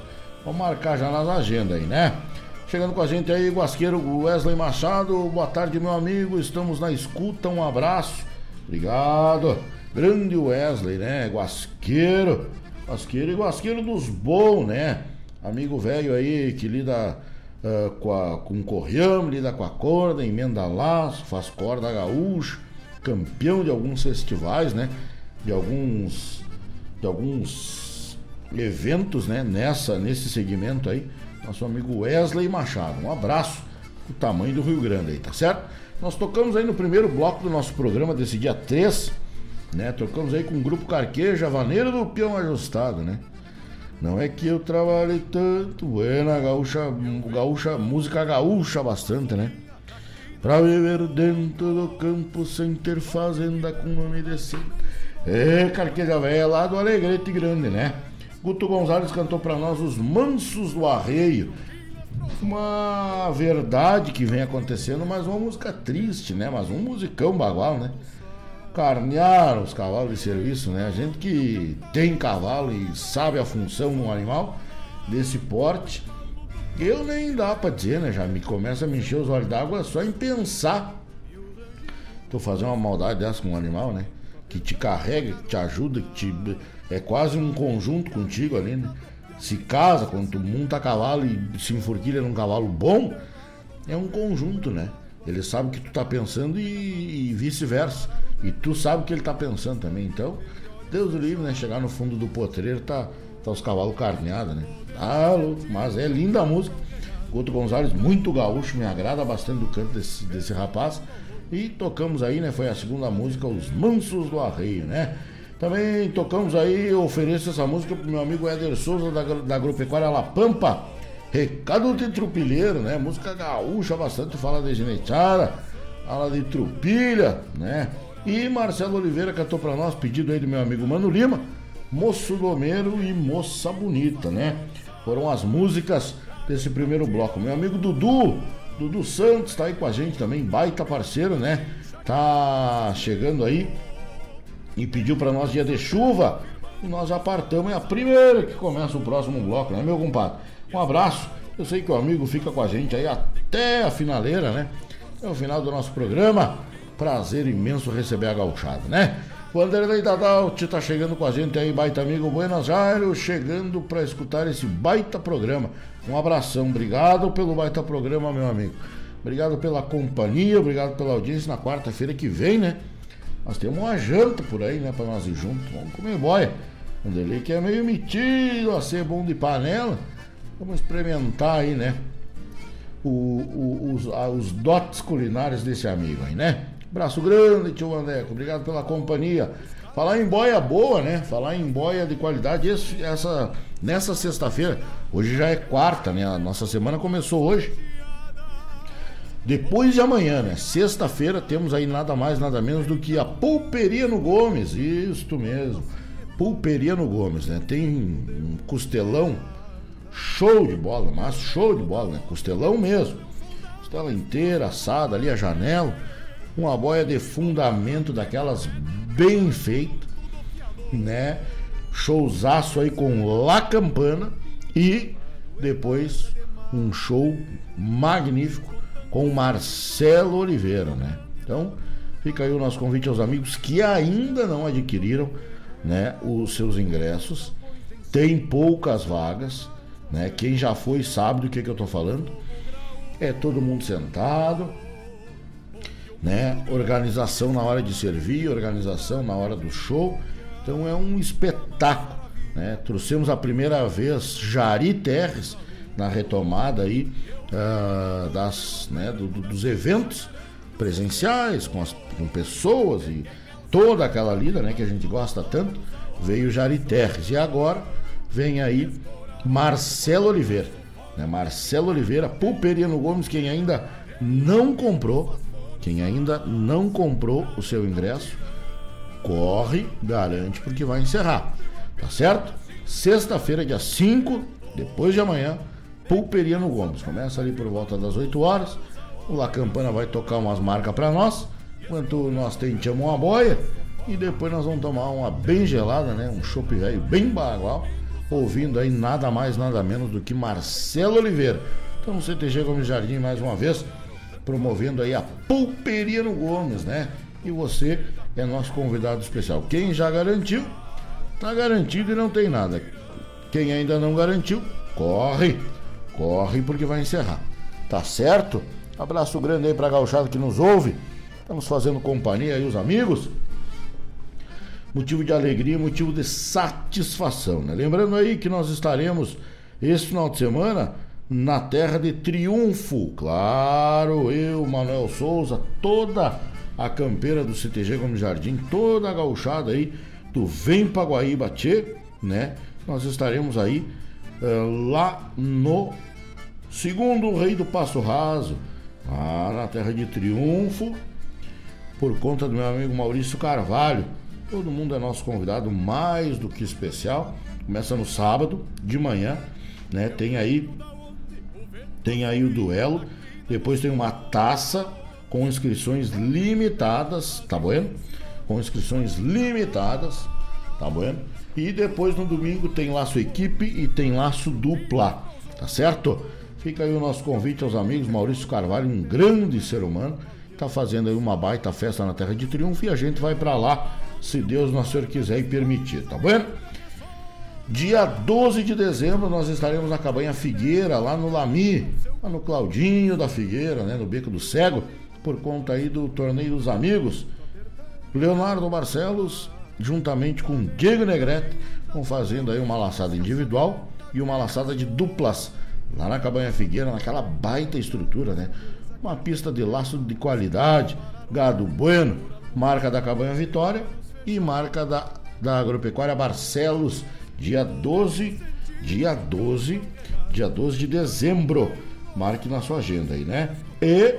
Vamos marcar já nas agendas aí, né? Chegando com a gente aí, Guasqueiro Wesley Machado. Boa tarde, meu amigo. Estamos na escuta. Um abraço. Obrigado. Grande Wesley, né? Guasqueiro. Guasqueiro e Guasqueiro dos bons, né? Amigo velho aí que lida uh, com, a, com lida com a corda, emenda laço, faz corda gaúcha campeão de alguns festivais, né? De alguns de alguns eventos, né? Nessa nesse segmento aí, nosso amigo Wesley Machado. Um abraço o tamanho do Rio Grande aí, tá certo? Nós tocamos aí no primeiro bloco do nosso programa desse dia 3, né? Tocamos aí com o grupo Carqueja, Vaneiro do Peão Ajustado, né? Não é que eu trabalhei tanto, buena gaúcha, gaúcha, música gaúcha bastante, né? Pra viver dentro do campo sem ter fazenda com nome decente. É, carqueja velha lá do Alegrete Grande, né? Guto Gonzalez cantou para nós os Mansos do Arreio. Uma verdade que vem acontecendo, mas uma música triste, né? Mas um musicão bagual, né? Carnear os cavalos de serviço, né? A gente que tem cavalo e sabe a função no animal desse porte eu nem dá pra dizer, né? Já me começa a me encher os olhos d'água só em pensar. Tu fazer uma maldade dessa com um animal, né? Que te carrega, que te ajuda, que te. É quase um conjunto contigo ali, né? Se casa, quando monta cavalo e se enforquilha num cavalo bom, é um conjunto, né? Ele sabe o que tu tá pensando e, e vice-versa. E tu sabe o que ele tá pensando também. Então, Deus do livre, né? Chegar no fundo do potreiro, tá, tá os cavalos carneados, né? Ah, louco, mas é linda a música. Guto Gonzalez, muito gaúcho, me agrada bastante do canto desse, desse rapaz. E tocamos aí, né? Foi a segunda música, Os Mansos do Arreio, né? Também tocamos aí, ofereço essa música pro meu amigo Éder Souza da, da Agropecuária La Pampa. Recado de trupilheiro, né? Música gaúcha bastante, fala de genetiara, fala de trupilha, né? E Marcelo Oliveira cantou para nós, pedido aí do meu amigo Mano Lima, Moço Domeiro e Moça Bonita, né? Foram as músicas desse primeiro bloco. Meu amigo Dudu, Dudu Santos tá aí com a gente também, baita parceiro, né? Tá chegando aí e pediu para nós dia de chuva. E nós apartamos, é a primeira que começa o próximo bloco, né, meu compadre? Um abraço. Eu sei que o amigo fica com a gente aí até a finaleira, né? É o final do nosso programa. Prazer imenso receber a gauchada, né? O Anderlei Dadalt está chegando com a gente aí, baita amigo Buenos Aires, chegando para escutar esse baita programa. Um abração, obrigado pelo baita programa, meu amigo. Obrigado pela companhia, obrigado pela audiência. Na quarta-feira que vem, né? Nós temos uma janta por aí, né? Para nós ir juntos. Vamos comer boia. Anderlei que é meio metido a ser bom de panela. Vamos experimentar aí, né? O, o, os, os dotes culinários desse amigo aí, né? Braço grande, tio Mandeco. Obrigado pela companhia. Falar em boia boa, né? Falar em boia de qualidade. Esse, essa, nessa sexta-feira, hoje já é quarta, né? A nossa semana começou hoje. Depois de amanhã, né? Sexta-feira, temos aí nada mais, nada menos do que a Pulperia no Gomes. Isto mesmo. Pulperia no Gomes, né? Tem um costelão show de bola, mas show de bola, né? Costelão mesmo. Costela inteira, assada ali, a janela. Uma boia de fundamento daquelas bem feita, né? Showzaço aí com La Campana e depois um show magnífico com Marcelo Oliveira, né? Então, fica aí o nosso convite aos amigos que ainda não adquiriram, né, os seus ingressos. Tem poucas vagas, né? Quem já foi sabe do que, que eu tô falando. É todo mundo sentado, né? Organização na hora de servir, organização na hora do show. Então é um espetáculo, né? Trouxemos a primeira vez Jari Terres na retomada aí uh, das, né, do, do, dos eventos presenciais com, as, com pessoas e toda aquela lida, né, que a gente gosta tanto. Veio Jari Terres e agora vem aí Marcelo Oliveira, né? Marcelo Oliveira, Pulperiano Gomes, quem ainda não comprou, quem ainda não comprou o seu ingresso, corre, garante, porque vai encerrar. Tá certo? Sexta-feira, dia 5, depois de amanhã, Pulperiano Gomes. Começa ali por volta das 8 horas. O La Campana vai tocar umas marcas para nós, enquanto nós tentamos uma boia. E depois nós vamos tomar uma bem gelada, né? Um chopp velho bem bagual. Ouvindo aí nada mais, nada menos do que Marcelo Oliveira. Então, CTG Gomes Jardim, mais uma vez, promovendo aí a Pulperia no Gomes, né? E você é nosso convidado especial. Quem já garantiu, tá garantido e não tem nada. Quem ainda não garantiu, corre, corre porque vai encerrar. Tá certo? Abraço grande aí pra gauchada que nos ouve. Estamos fazendo companhia aí os amigos. Motivo de alegria, motivo de satisfação, né? Lembrando aí que nós estaremos esse final de semana na terra de triunfo. Claro, eu, Manuel Souza, toda a campeira do CTG Gomes Jardim, toda a gauchada aí do Vem Paguaíba Tchê, né? Nós estaremos aí uh, lá no segundo Rei do Passo Raso, lá na terra de triunfo, por conta do meu amigo Maurício Carvalho. Todo mundo é nosso convidado, mais do que especial. Começa no sábado, de manhã, né? Tem aí tem aí o duelo, depois tem uma taça com inscrições limitadas, tá bom? Com inscrições limitadas, tá bom? E depois no domingo tem laço equipe e tem laço dupla, tá certo? Fica aí o nosso convite aos amigos, Maurício Carvalho, um grande ser humano, tá fazendo aí uma baita festa na Terra de Triunfo e a gente vai para lá, se Deus nosso Senhor quiser e permitir, tá bom? Dia 12 de dezembro nós estaremos na Cabanha Figueira, lá no Lami, lá no Claudinho da Figueira, né, no Beco do Cego, por conta aí do Torneio dos Amigos. Leonardo Barcelos, juntamente com Diego Negrete, vão fazendo aí uma laçada individual e uma laçada de duplas, lá na Cabanha Figueira, naquela baita estrutura, né? Uma pista de laço de qualidade, gado bueno, marca da Cabanha Vitória e marca da, da Agropecuária Barcelos dia 12, dia 12, dia 12 de dezembro. Marque na sua agenda aí, né? E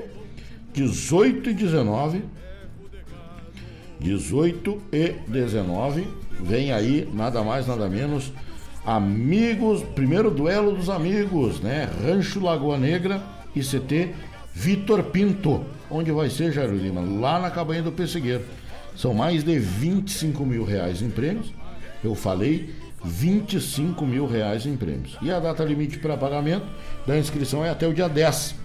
18 e 19, 18 e 19, vem aí nada mais, nada menos. Amigos, primeiro duelo dos amigos, né? Rancho Lagoa Negra e CT Vitor Pinto. Onde vai ser, Jairo Lima? Lá na cabanha do Pessegueiro. São mais de 25 mil reais em prêmios. Eu falei 25 mil reais em prêmios. E a data limite para pagamento da inscrição é até o dia 10.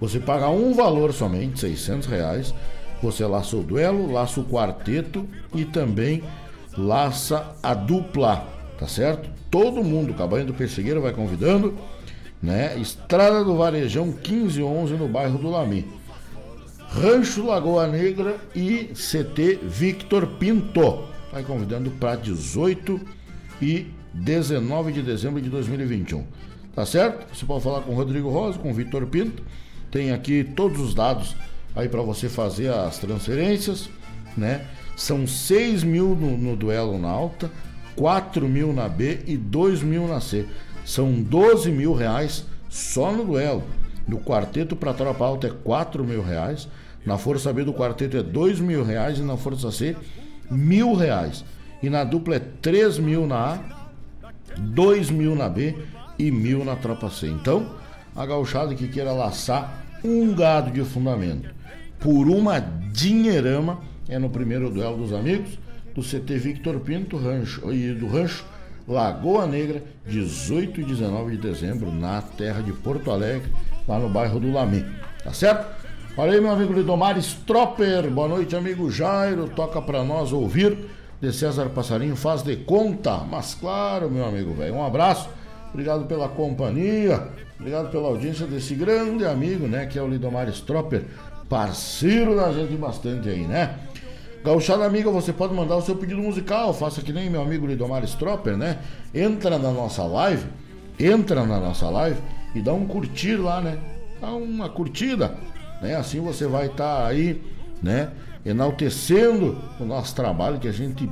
Você paga um valor somente, 600 reais. Você laça o duelo, laça o quarteto e também laça a dupla, tá certo? Todo mundo, Cabanha do Persegueiro vai convidando, né? Estrada do Varejão 1511 no bairro do Lami. Rancho Lagoa Negra e CT Victor Pinto vai convidando para 18 e 19 de dezembro de 2021. Tá certo? Você pode falar com o Rodrigo Rosa, com o Vitor Pinto. Tem aqui todos os dados aí para você fazer as transferências, né? São 6 mil no, no, duelo na alta, 4 mil na B e 2 mil na C. São 12 mil reais só no duelo. No quarteto para tropa alta é 4 mil reais. Na força B do quarteto é 2 mil reais e na força C mil reais. E na dupla é 3 mil na A dois mil na B e mil na tropa C. Então, a gauchada que queira laçar um gado de fundamento por uma dinheirama é no primeiro duelo dos amigos do CT Victor Pinto rancho, e do rancho Lagoa Negra, 18 e 19 de dezembro, na terra de Porto Alegre, lá no bairro do Lami. Tá certo? Olha aí, meu amigo Lidomar Stropper. Boa noite, amigo Jairo. Toca pra nós ouvir de César Passarinho, faz de conta. Mas claro, meu amigo velho. Um abraço. Obrigado pela companhia. Obrigado pela audiência desse grande amigo, né? Que é o Lidomar Stropper. Parceiro da gente bastante aí, né? Gauchada amiga, você pode mandar o seu pedido musical, faça que nem meu amigo Lidomar Stropper, né? Entra na nossa live, entra na nossa live e dá um curtir lá, né? Dá uma curtida, né? Assim você vai estar tá aí, né? Enaltecendo o nosso trabalho que a gente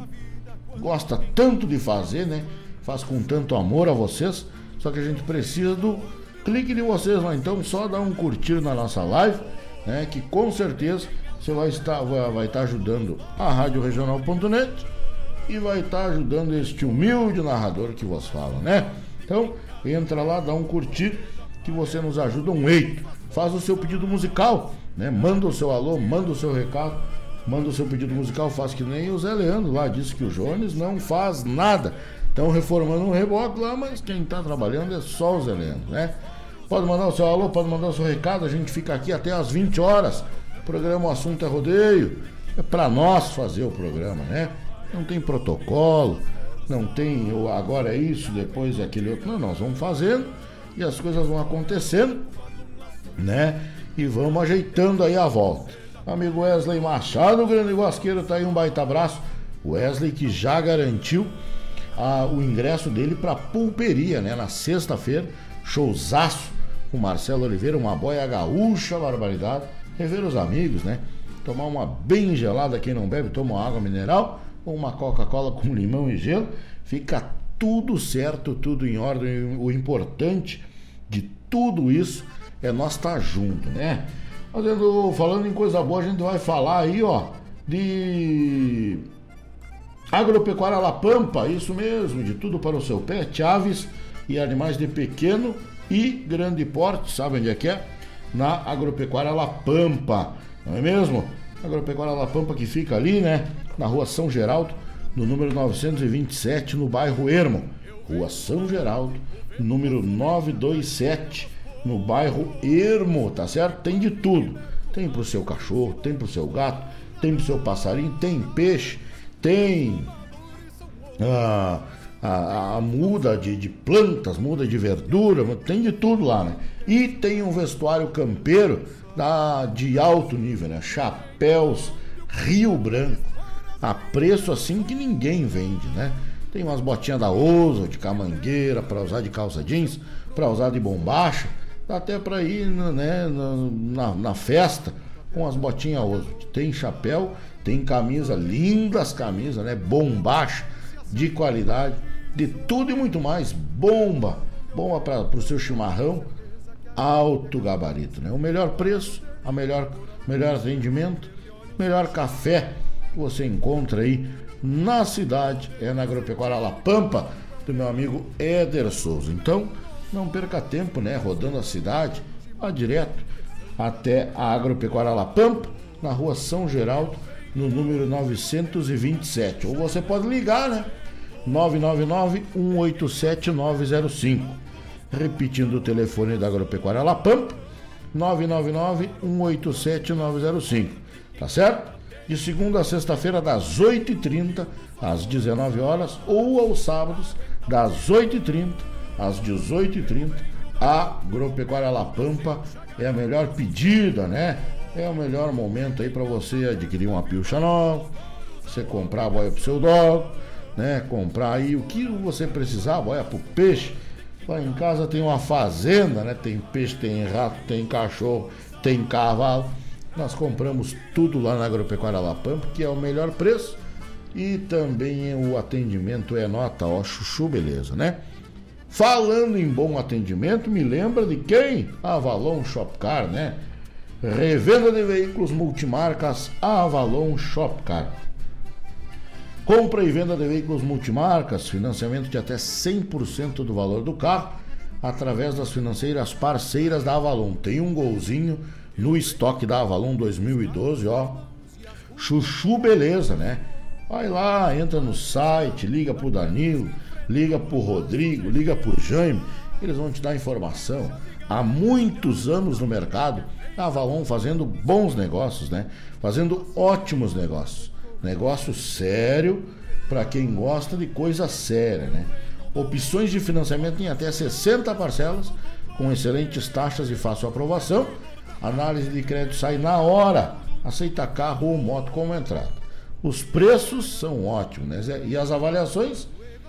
gosta tanto de fazer, né? Faz com tanto amor a vocês, só que a gente precisa do clique de vocês lá, então só dá um curtir na nossa live, né? Que com certeza você vai estar, vai, vai estar ajudando a Rádio Regional.net e vai estar ajudando este humilde narrador que vos fala, né? Então, entra lá, dá um curtir que você nos ajuda um eito. Faz o seu pedido musical, né? Manda o seu alô, manda o seu recado, manda o seu pedido musical, faz que nem o Zé Leandro lá, disse que o Jones não faz nada. Estão reformando um reboque lá, mas quem está trabalhando é só o Zé Leandro, né? Pode mandar o seu alô, pode mandar o seu recado, a gente fica aqui até às 20 horas programa O Assunto é Rodeio. É para nós fazer o programa, né? Não tem protocolo, não tem agora é isso, depois é aquele outro. Não, nós vamos fazendo e as coisas vão acontecendo, né? E vamos ajeitando aí a volta. Amigo Wesley Machado, o grande guasqueiro, tá aí um baita abraço. Wesley que já garantiu ah, o ingresso dele para pulperia, né? Na sexta-feira, showzaço com Marcelo Oliveira, uma boia gaúcha, barbaridade rever os amigos, né? Tomar uma bem gelada, quem não bebe, toma uma água mineral ou uma Coca-Cola com limão e gelo. Fica tudo certo, tudo em ordem. O importante de tudo isso é nós estar tá junto, né? Fazendo, falando em coisa boa, a gente vai falar aí, ó, de agropecuária La Pampa, isso mesmo, de tudo para o seu pet, aves e animais de pequeno e grande porte, sabe onde é que é? na Agropecuária La Pampa, não é mesmo? Agropecuária La Pampa que fica ali, né? Na rua São Geraldo, no número 927, no bairro Ermo. Rua São Geraldo, número 927, no bairro Ermo, tá certo? Tem de tudo. Tem pro seu cachorro, tem pro seu gato, tem pro seu passarinho, tem peixe, tem. Ah, a, a muda de, de, plantas, muda de verdura, tem de tudo lá, né? E tem um vestuário campeiro da, de alto nível, né? Chapéus Rio Branco, a preço assim que ninguém vende, né? Tem umas botinhas da Oso, de camangueira, para usar de calça jeans, para usar de bombacha, até para ir né, na, na, festa com as botinhas Oso. Tem chapéu, tem camisa, lindas camisas, né? Bombacha, de qualidade de tudo e muito mais. Bomba, bomba para o seu chimarrão, alto gabarito, né? O melhor preço, a melhor, melhor rendimento, melhor café que você encontra aí na cidade, é na Agropecuária La Pampa, do meu amigo Éder Souza. Então, não perca tempo, né? Rodando a cidade, vá direto até a Agropecuária La Pampa, na rua São Geraldo, no número 927. Ou você pode ligar, né? 999-187-905. Repetindo o telefone da Agropecuária La Pampa, 999-187-905. Tá certo? De segunda a sexta-feira, das 8h30 às 19 horas ou aos sábados, das 8h30 às 18h30. A Agropecuária La Pampa é a melhor pedida, né? É o melhor momento aí para você adquirir uma pilcha nova, você comprar a boia pro seu dog né? Comprar aí o que você precisar, olha pro peixe. Lá em casa tem uma fazenda, né? Tem peixe, tem rato, tem cachorro, tem cavalo. Nós compramos tudo lá na Agropecuária La Pampa, que é o melhor preço. E também o atendimento é nota, ó, chuchu, beleza, né? Falando em bom atendimento, me lembra de quem? Avalon Shopcar, né? Revenda de veículos multimarcas Avalon Shopcar. Compra e venda de veículos multimarcas, financiamento de até 100% do valor do carro, através das financeiras parceiras da Avalon. Tem um golzinho no estoque da Avalon 2012, ó. Chuchu beleza, né? Vai lá, entra no site, liga pro Danilo, liga pro Rodrigo, liga pro Jaime, eles vão te dar informação. Há muitos anos no mercado, a Avalon fazendo bons negócios, né? Fazendo ótimos negócios. Negócio sério para quem gosta de coisa séria, né? Opções de financiamento em até 60 parcelas, com excelentes taxas e fácil aprovação. Análise de crédito sai na hora. Aceita carro ou moto como entrada. Os preços são ótimos, né? E as avaliações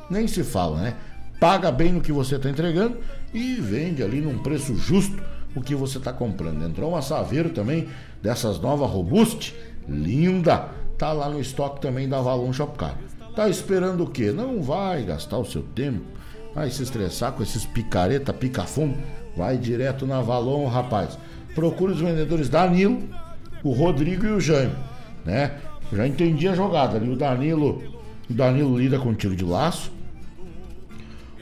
nem se fala, né? Paga bem no que você está entregando e vende ali num preço justo o que você está comprando. Entrou uma Saveiro também, dessas novas Robust, linda, tá lá no estoque também da Avalon Shopcar. Tá esperando o quê? Não vai gastar o seu tempo, vai se estressar com esses picareta, pica-fundo, vai direto na Avalon, rapaz. Procure os vendedores Danilo, o Rodrigo e o Jaime, né? Já entendi a jogada ali, o Danilo, o Danilo lida com tiro de laço,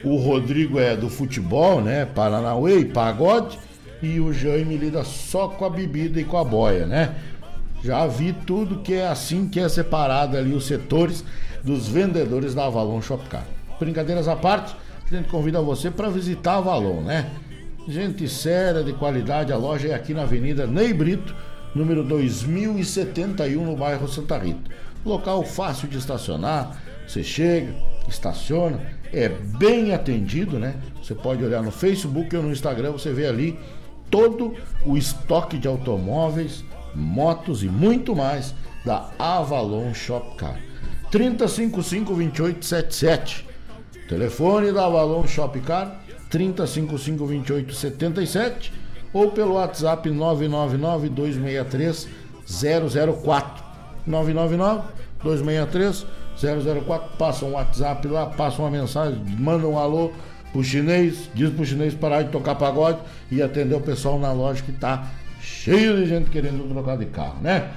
o Rodrigo é do futebol, né? Paranauê e pagode. E o Jaime lida só com a bebida e com a boia, né? Já vi tudo que é assim que é separado ali os setores dos vendedores da Avalon Shopcar. Brincadeiras à parte, a gente convida você para visitar a Avalon, né? Gente séria, de qualidade, a loja é aqui na Avenida Ney Brito, número 2071, no bairro Santa Rita. Local fácil de estacionar, você chega, estaciona, é bem atendido, né? Você pode olhar no Facebook ou no Instagram, você vê ali todo o estoque de automóveis, motos e muito mais da Avalon Shopcar. 3055-2877. Telefone da Avalon Shopcar 3055-2877 ou pelo WhatsApp 999-263-004. 999-263-004. 004, passa um WhatsApp lá, passa uma mensagem, manda um alô pro chinês, diz pro chinês parar de tocar pagode e atender o pessoal na loja que tá cheio de gente querendo trocar de carro, né?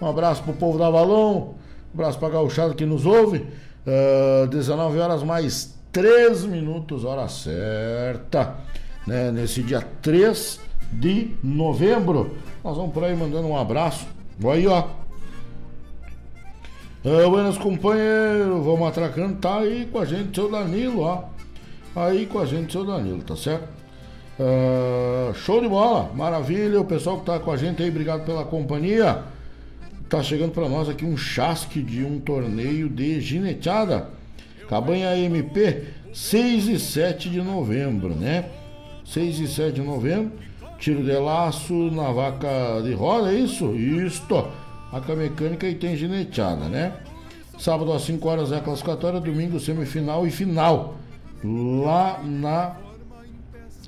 Um abraço pro povo da Valon, um abraço pra gauchada que nos ouve. Uh, 19 horas mais 3 minutos, hora certa, né? Nesse dia 3 de novembro. Nós vamos por aí mandando um abraço. Aí, ó. Uh, buenas companheiros, vamos atracando, tá aí com a gente, seu Danilo, ó. Aí com a gente, seu Danilo, tá certo? Uh, show de bola, maravilha, o pessoal que tá com a gente aí, obrigado pela companhia. Tá chegando para nós aqui um chasque de um torneio de gineteada. Cabanha MP, 6 e 7 de novembro, né? 6 e 7 de novembro, tiro de laço na vaca de roda, é isso? Isto! a mecânica e tem gineteada, né? Sábado às 5 horas é a classificatória, domingo semifinal e final. Lá na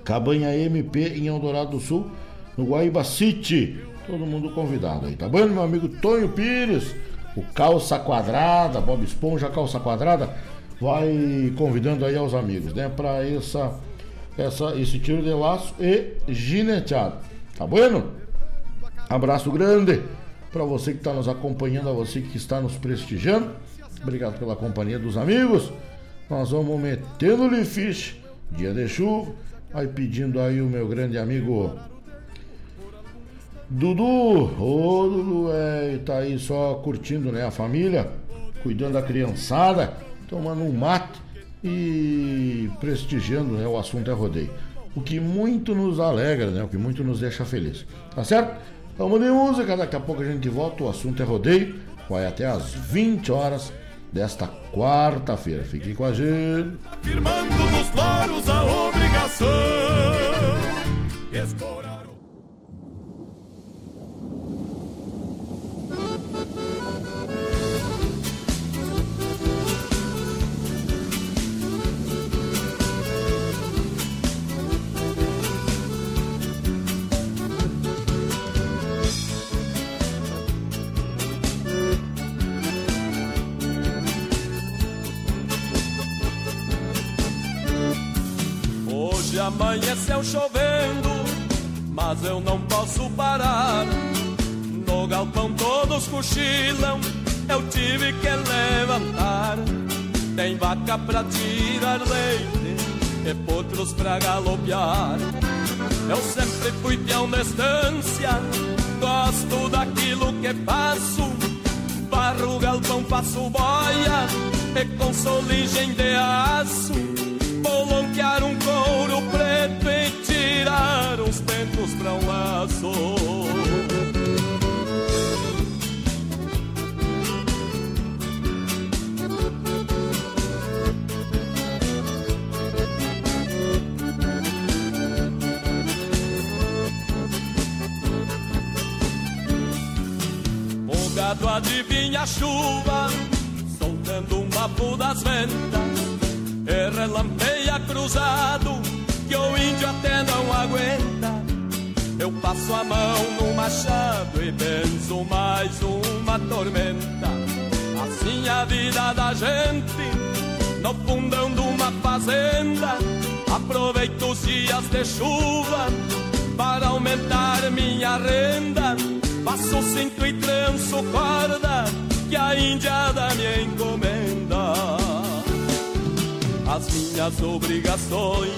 Cabanha MP em Eldorado do Sul, no Guaíba City. Todo mundo convidado aí, tá bom, meu amigo Tonho Pires? O Calça Quadrada, Bob Esponja Calça Quadrada, vai convidando aí aos amigos, né? Para essa, essa, esse tiro de laço e gineteado. Tá bueno? Abraço grande para você que está nos acompanhando, a você que está nos prestigiando. Obrigado pela companhia dos amigos. Nós vamos metendo-lhe ficha, dia de chuva. Vai pedindo aí o meu grande amigo Dudu. Ô Dudu, é, tá aí só curtindo né, a família, cuidando da criançada, tomando um mate e prestigiando né, o assunto é rodeio. O que muito nos alegra, né? O que muito nos deixa feliz. Tá certo? Vamos de música, daqui a pouco a gente volta. O assunto é rodeio. Vai até às 20 horas desta quarta-feira. Fique com a gente. Firmando nos laros a obrigação. Amanheceu chovendo, mas eu não posso parar. No galpão todos cochilam, eu tive que levantar. Tem vaca pra tirar leite e potros pra galopear. Eu sempre fui peão de estância, gosto daquilo que faço. Barro galpão, faço boia e com soligem de aço. Chuva, soltando um bafo das ventas, e relampeia cruzado, que o índio até não aguenta. Eu passo a mão no machado e benzo mais uma tormenta. Assim a vida da gente, no fundão de uma fazenda. Aproveito os dias de chuva para aumentar minha renda Passo cinto e tranço corda que a indiada me encomenda. As minhas obrigações,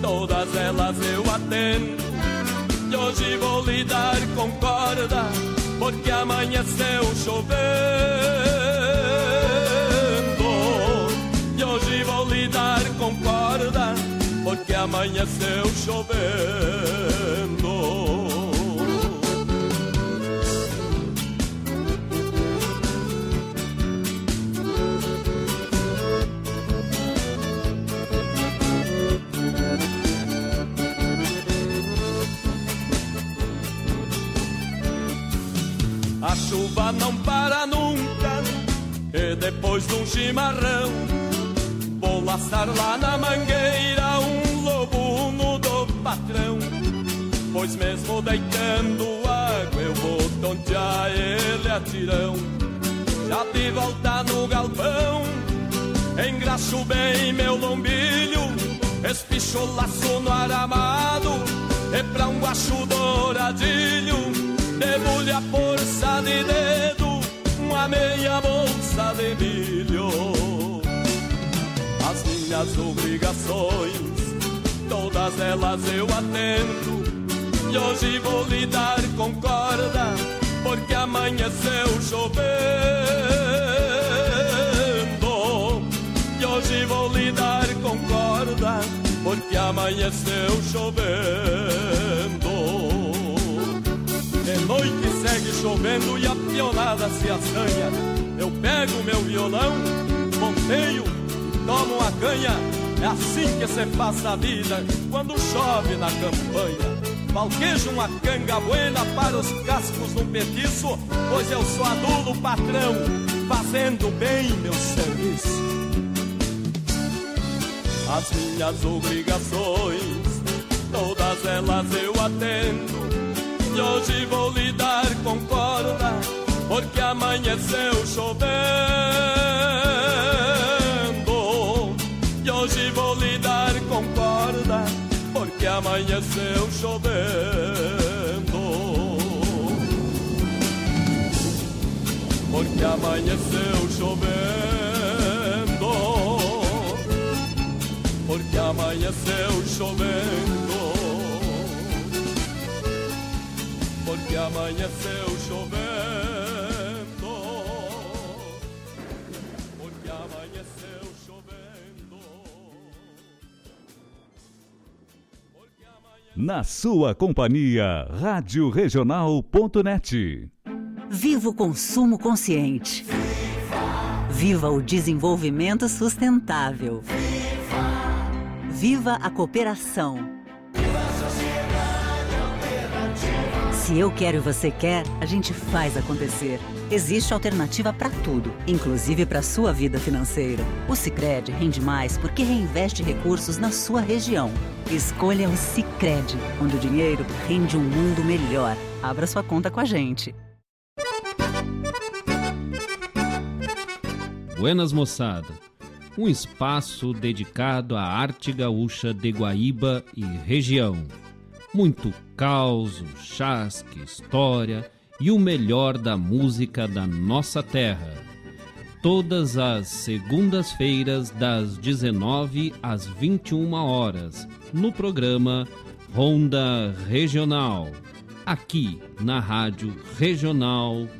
todas elas eu atendo. E hoje vou lidar com corda, porque amanheceu chovendo. E hoje vou lidar com corda, porque amanheceu chovendo. Chuva não para nunca E depois de um chimarrão Vou laçar lá na mangueira Um lobo no do patrão. Pois mesmo deitando água Eu vou tontear ele a Já de volta no galpão Engraxo bem meu lombilho Espicho laço no aramado E pra um guacho douradilho Debulhe a força de dedo Uma meia bolsa de milho. As minhas obrigações Todas elas eu atendo. E hoje vou lidar com corda Porque amanheceu chovendo. E hoje vou lidar com corda Porque amanheceu chovendo de noite segue chovendo e a pionada se assanha. Eu pego meu violão, ponteio, tomo uma canha. É assim que se passa a vida quando chove na campanha. Falquejo uma canga buena para os cascos num petiço, pois eu sou adulo patrão, fazendo bem meu serviço. As minhas obrigações, todas elas eu atendo hoje vou lidar com corda, porque amanheceu chovendo. E hoje vou lidar com corda, porque amanheceu chovendo. Porque amanheceu chovendo. Porque amanheceu chovendo. Porque amanheceu chovendo. Porque amanheceu chovendo. Na sua companhia, Rádio Regional.net. Viva o consumo consciente. Viva, Viva o desenvolvimento sustentável. Viva, Viva a cooperação. Se eu quero e você quer, a gente faz acontecer. Existe alternativa para tudo, inclusive para sua vida financeira. O Sicredi rende mais porque reinveste recursos na sua região. Escolha o Sicredi, onde o dinheiro rende um mundo melhor. Abra sua conta com a gente. Buenas moçada. Um espaço dedicado à arte gaúcha de Guaíba e região muito caos, chasque, história e o melhor da música da nossa terra. Todas as segundas-feiras, das 19 às 21 horas, no programa Ronda Regional, aqui na Rádio Regional.net,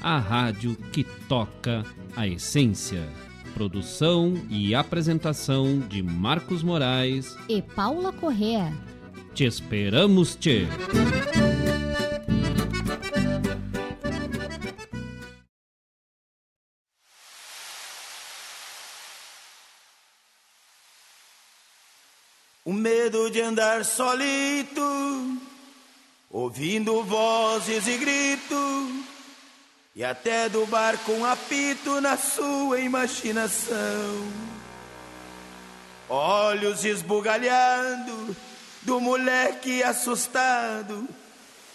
a rádio que toca a essência. Produção e apresentação de Marcos Moraes e Paula Correa. Te esperamos, Tchê! O medo de andar solito, ouvindo vozes e gritos, e até do bar com apito na sua imaginação. Olhos esbugalhando do moleque assustado,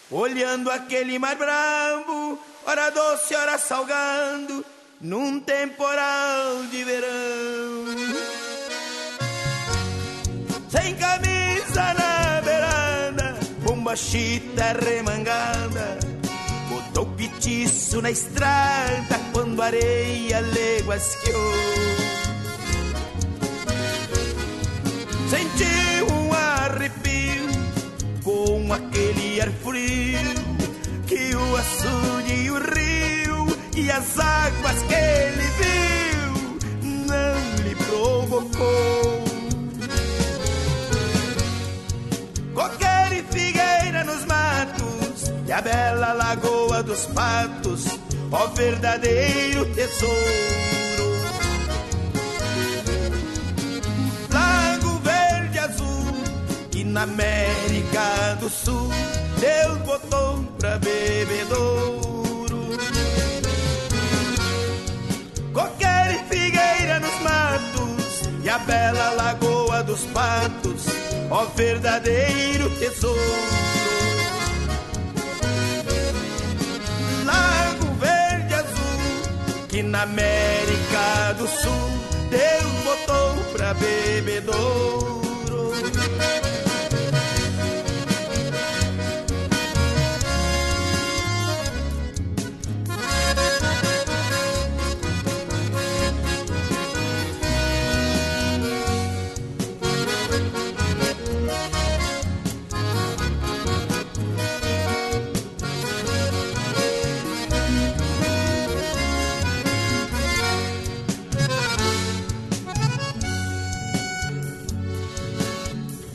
olhando aquele mar bravo, ora doce, ora salgando, num temporal de verão. Sem camisa na beirada, bomba chita remangada, petiço na estrada quando areia leguasqueou. Sentiu um arrepio com aquele ar frio que o açude e o rio e as águas que ele viu não lhe provocou. E figueira nos matos e a bela lagoa dos patos, ó verdadeiro tesouro. Lago verde azul que na América do Sul Deus botou pra bebedouro. E figueira nos matos e a bela lagoa dos patos, ó verdadeiro tesouro. Lago verde azul que na América do Sul Deus botou pra bebedouro.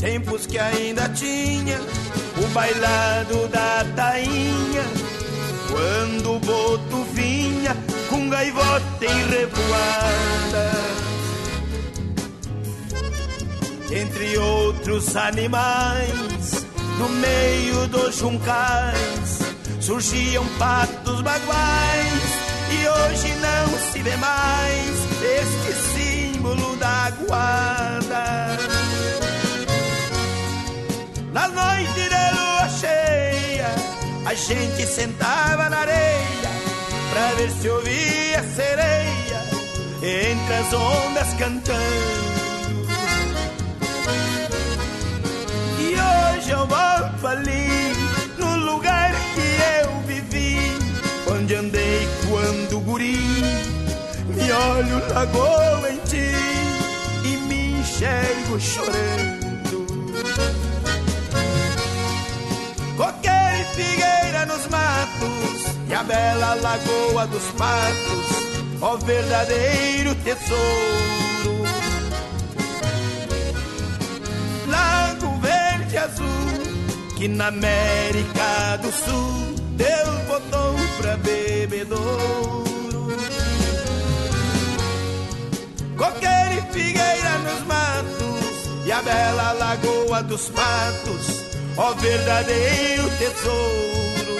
Tempos que ainda tinha o bailado da tainha, quando o boto vinha com gaivota em revoada. Entre outros animais, no meio dos juncais, surgiam patos baguais, e hoje não se vê mais este símbolo da guarda. Na noite de lua cheia, a gente sentava na areia pra ver se ouvia sereia entre as ondas cantando. E hoje eu volto ali, no lugar que eu vivi, onde andei quando guri. Me olho lagoa em ti e me enxergo chorando. Coqueiro e figueira nos matos E a bela lagoa dos patos Ó verdadeiro tesouro. Lago verde azul Que na América do Sul Deus botou pra bebedouro. Coqueiro e figueira nos matos E a bela lagoa dos patos ó verdadeiro tesouro.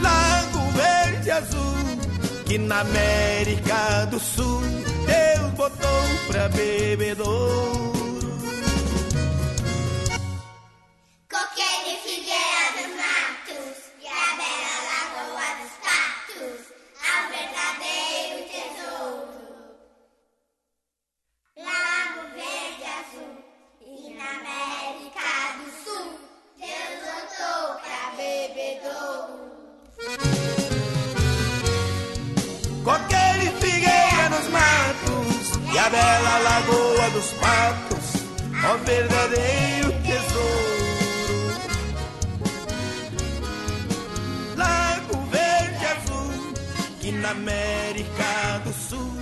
Lago verde azul que na América do Sul Deus botou pra bebedouro. na América do Sul, Deus voltou pra bebedouro. Coqueiro e figueira nos matos, e a bela lagoa dos patos, ó verdadeiro tesouro. Lago verde é azul, que na América do Sul.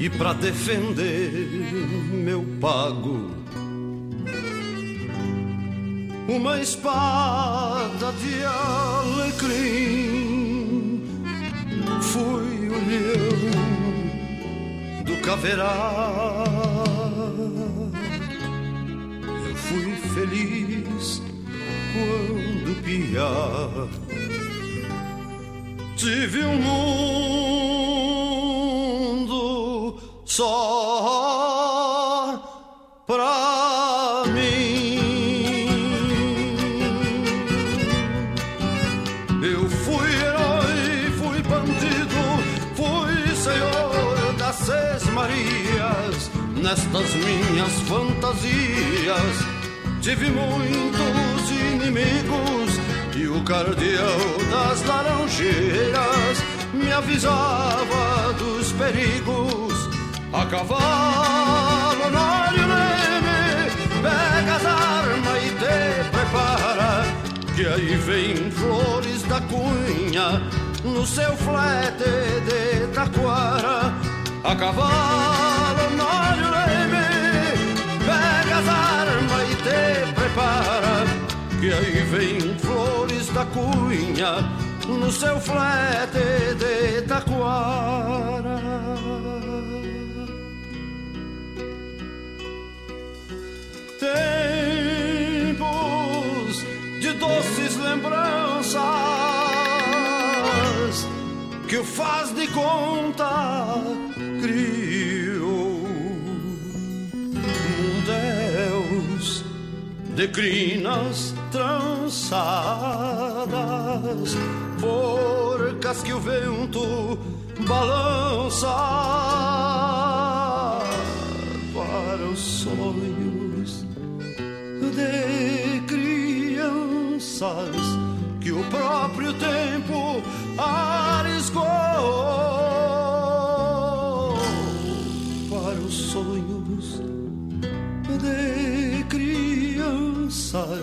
E pra defender meu pago, uma espada de alecrim. Fui o leão do caverá. Eu fui feliz quando piar. Tive um mundo só pra mim. Eu fui herói, fui bandido, fui senhor das seis Marias. Nestas minhas fantasias tive muitos inimigos cardeal das laranjeiras me avisava dos perigos. A cavalo, Nório Leme, pega as armas e te prepara, que aí vem flores da cunha no seu flete de taquara. A cavalo, Nório Leme, pega as armas e te prepara, que aí vem flores da cunha no seu flete de taquara. Tempos de doces lembranças que o faz de conta criou um Deus de crinas trançadas, forcas que o vento balança para os sonhos de crianças que o próprio tempo arriscou para os sonhos de crianças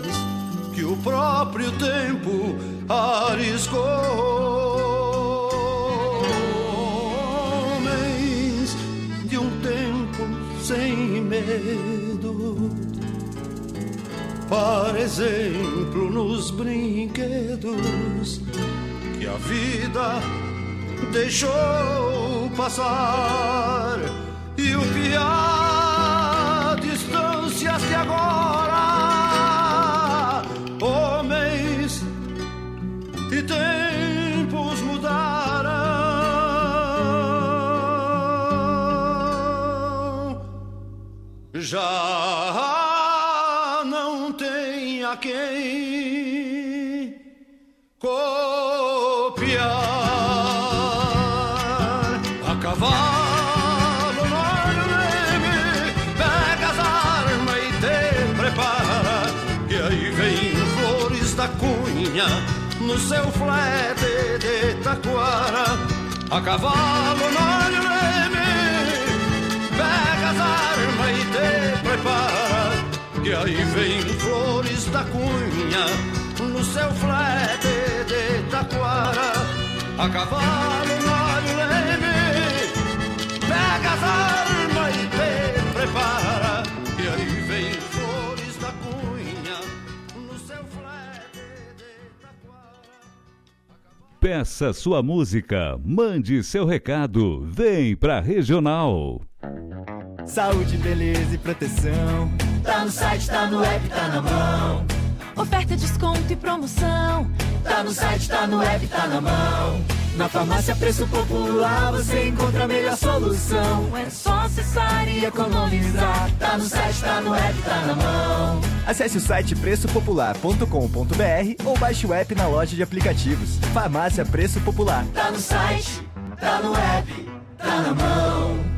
próprio tempo arriscou. Homens de um tempo sem medo, para exemplo nos brinquedos que a vida deixou passar e o piar distâncias de agora e tempos mudaram. Já no seu flete de taquara. A cavalo no arame, pega as armas e te prepara. E aí vem flores da cunha no seu flete de taquara, a cavalo no Peça sua música, mande seu recado, vem pra Regional. Saúde, beleza e proteção. Tá no site, tá no app, tá na mão. Oferta, desconto e promoção. Tá no site, tá no app, tá na mão. Na farmácia Preço Popular você encontra a melhor solução. É só acessar e economizar. Tá no site, tá no app, tá na mão. Acesse o site preçopopular.com.br ou baixe o app na loja de aplicativos. Farmácia Preço Popular. Tá no site, tá no app, tá na mão.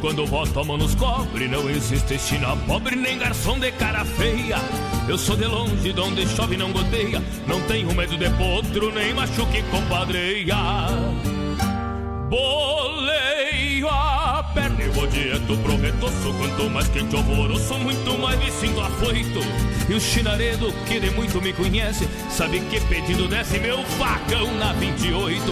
Quando, a mão nos cobre, não existe china pobre nem garçom de cara feia. Eu sou de longe, de onde chove não goteia, não tenho medo de potro, nem machuque compadreia. Boleio direto pro retoço, quanto mais quente alvoroço, muito mais me sinto afoito. E o chinaredo, que de muito me conhece, sabe que pedindo desce meu facão na 28.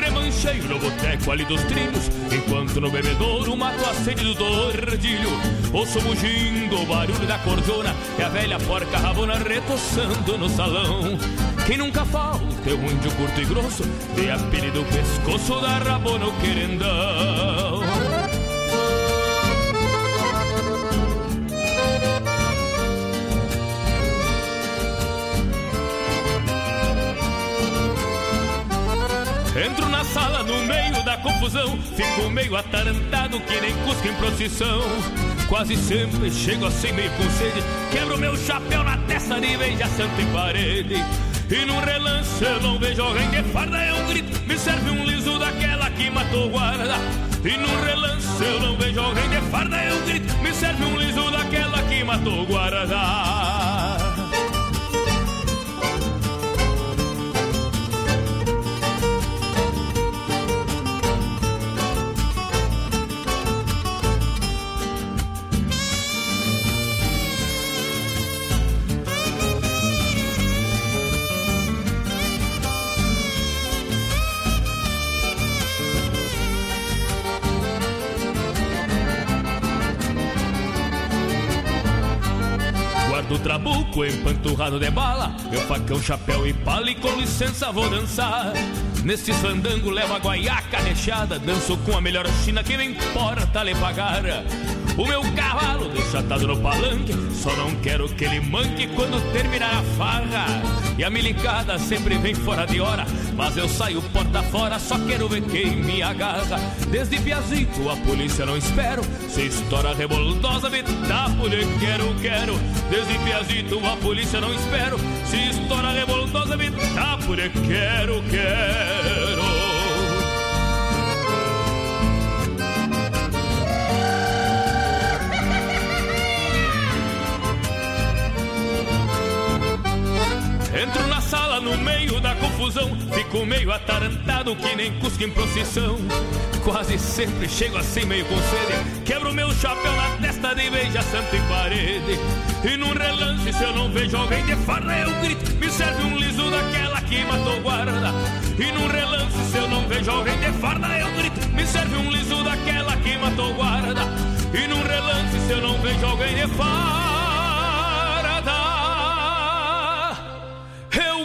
Remancheio no boteco ali dos trilhos, enquanto no bebedouro mato a sede do tordilho. Ouço mugindo o barulho da cordona e a velha porca rabona retoçando no salão. Quem nunca falta é um índio curto e grosso, de apelido pescoço da rabona o querendão. Entro na sala no meio da confusão, fico meio atarantado que nem cusco em procissão. Quase sempre chego assim meio com sede, quebro meu chapéu na testa de veja santo em parede. E num relance eu não vejo alguém de farda, é um grito, me serve um liso daquela que matou guarda. E num relance eu não vejo alguém de farda, é um grito, me serve um liso daquela que matou guarda. Trabuco empanturrado de bala Meu facão, chapéu e pala e com licença vou dançar. Neste fandango levo a guaiaca recheada Danço com a melhor china que me importa lhe pagar O meu cavalo deixa atado no palanque Só não quero que ele manque quando terminar a farra. E a milicada sempre vem fora de hora Mas eu saio porta fora, só quero ver quem me agarra. Desde Piazito a polícia não espero Se estoura revoltosa, me tapo de quero, quero. Desde Piazito a polícia não espero Se estoura revoltosa, me tapo de quero, quero Entro na sala no meio da confusão, fico meio atarantado que nem cusco em procissão. Quase sempre chego assim meio com sede, quebro meu chapéu na testa de beija santo em parede. E num relance, se eu não vejo alguém de farda, eu grito, me serve um liso daquela que matou guarda. E num relance, se eu não vejo alguém de farda, eu grito, me serve um liso daquela que matou guarda. E num relance, se eu não vejo alguém de farda,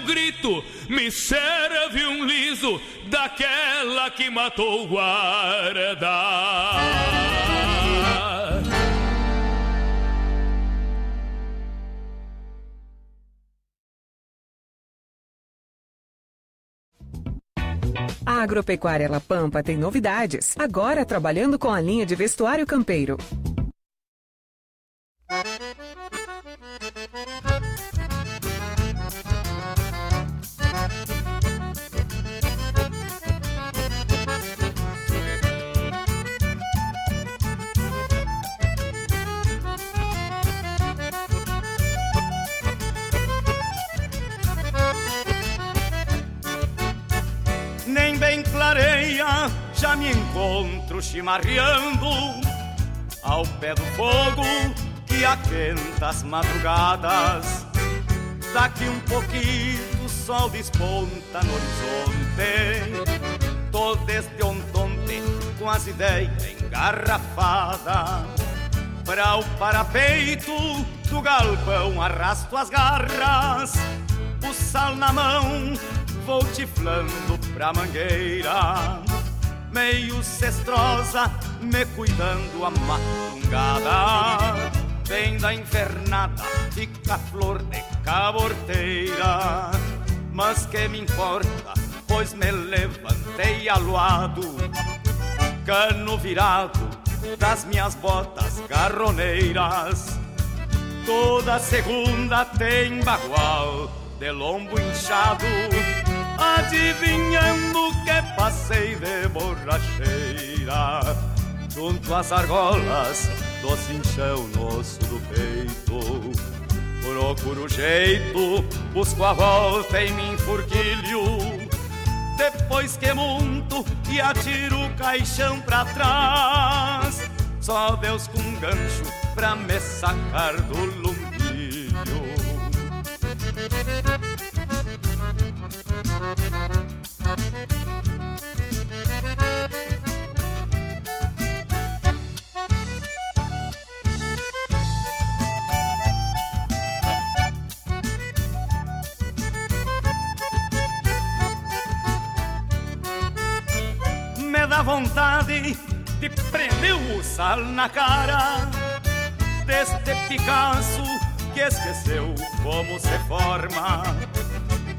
grito, me serve um liso daquela que matou o guarda. A Agropecuária La Pampa tem novidades, agora trabalhando com a linha de vestuário campeiro. Bem clareia, já me encontro chimarreando ao pé do fogo que aquenta as madrugadas. Daqui um pouquinho o sol desponta no horizonte. Todo este ontonte com as ideias engarrafadas. Pra o parapeito do galpão arrasto as garras. O sal na mão, vou tiflando pra mangueira. Meio cestrosa, me cuidando a matungada. Vem da invernada, fica flor de caborteira. Mas que me importa, pois me levantei aluado. Cano virado das minhas botas garroneiras. Toda segunda tem bagual de lombo inchado, adivinhando que passei de borracheira, junto às argolas do cinchão no osso do peito. Procuro jeito, busco a volta em mim furquilho, depois que monto e atiro o caixão pra trás. Só Deus com gancho pra me sacar do lumbilho. Me dá vontade de prender o sal na cara deste Picasso que esqueceu como se forma.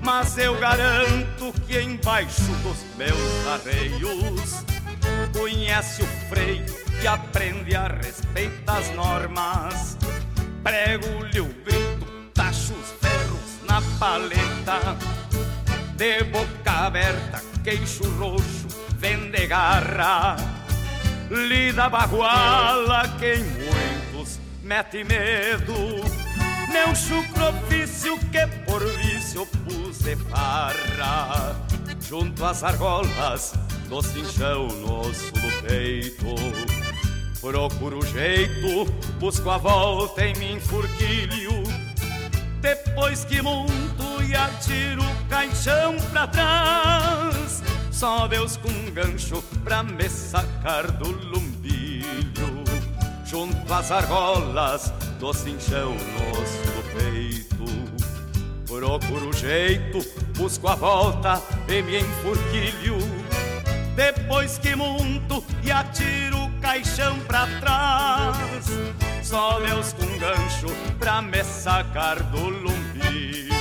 Mas eu garanto que embaixo dos meus arreios conhece o freio e aprende a respeitar as normas. Prego-lhe o grito, tacho os ferros na paleta, de boca aberta, queixo roxo, vende garra. Lida baguala que em muitos mete medo. Meu chucro ofício que por vício pus de farra. Junto às argolas do cinchão no osso do peito Procuro jeito, busco a volta em mim furquilho Depois que monto e atiro o caixão pra trás Só Deus com um gancho pra me sacar do lumbilho. Junto às argolas do cinchão no osso do peito. Procuro jeito, busco a volta e me enfurquilho. Depois que monto e atiro o caixão pra trás Só Deus com gancho pra me sacar do lumbilho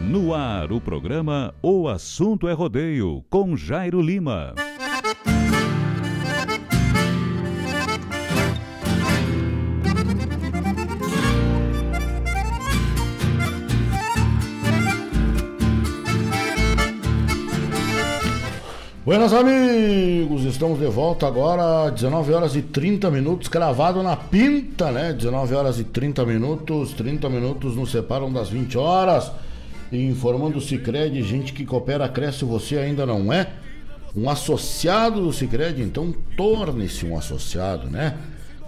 No ar, o programa O Assunto é Rodeio, com Jairo Lima. Buenas amigos, estamos de volta agora, 19 horas e 30 minutos, cravado na pinta, né? 19 horas e 30 minutos, 30 minutos nos separam das 20 horas. Informando o Cicred, gente que coopera, cresce, você ainda não é um associado do Cicred, então torne-se um associado, né?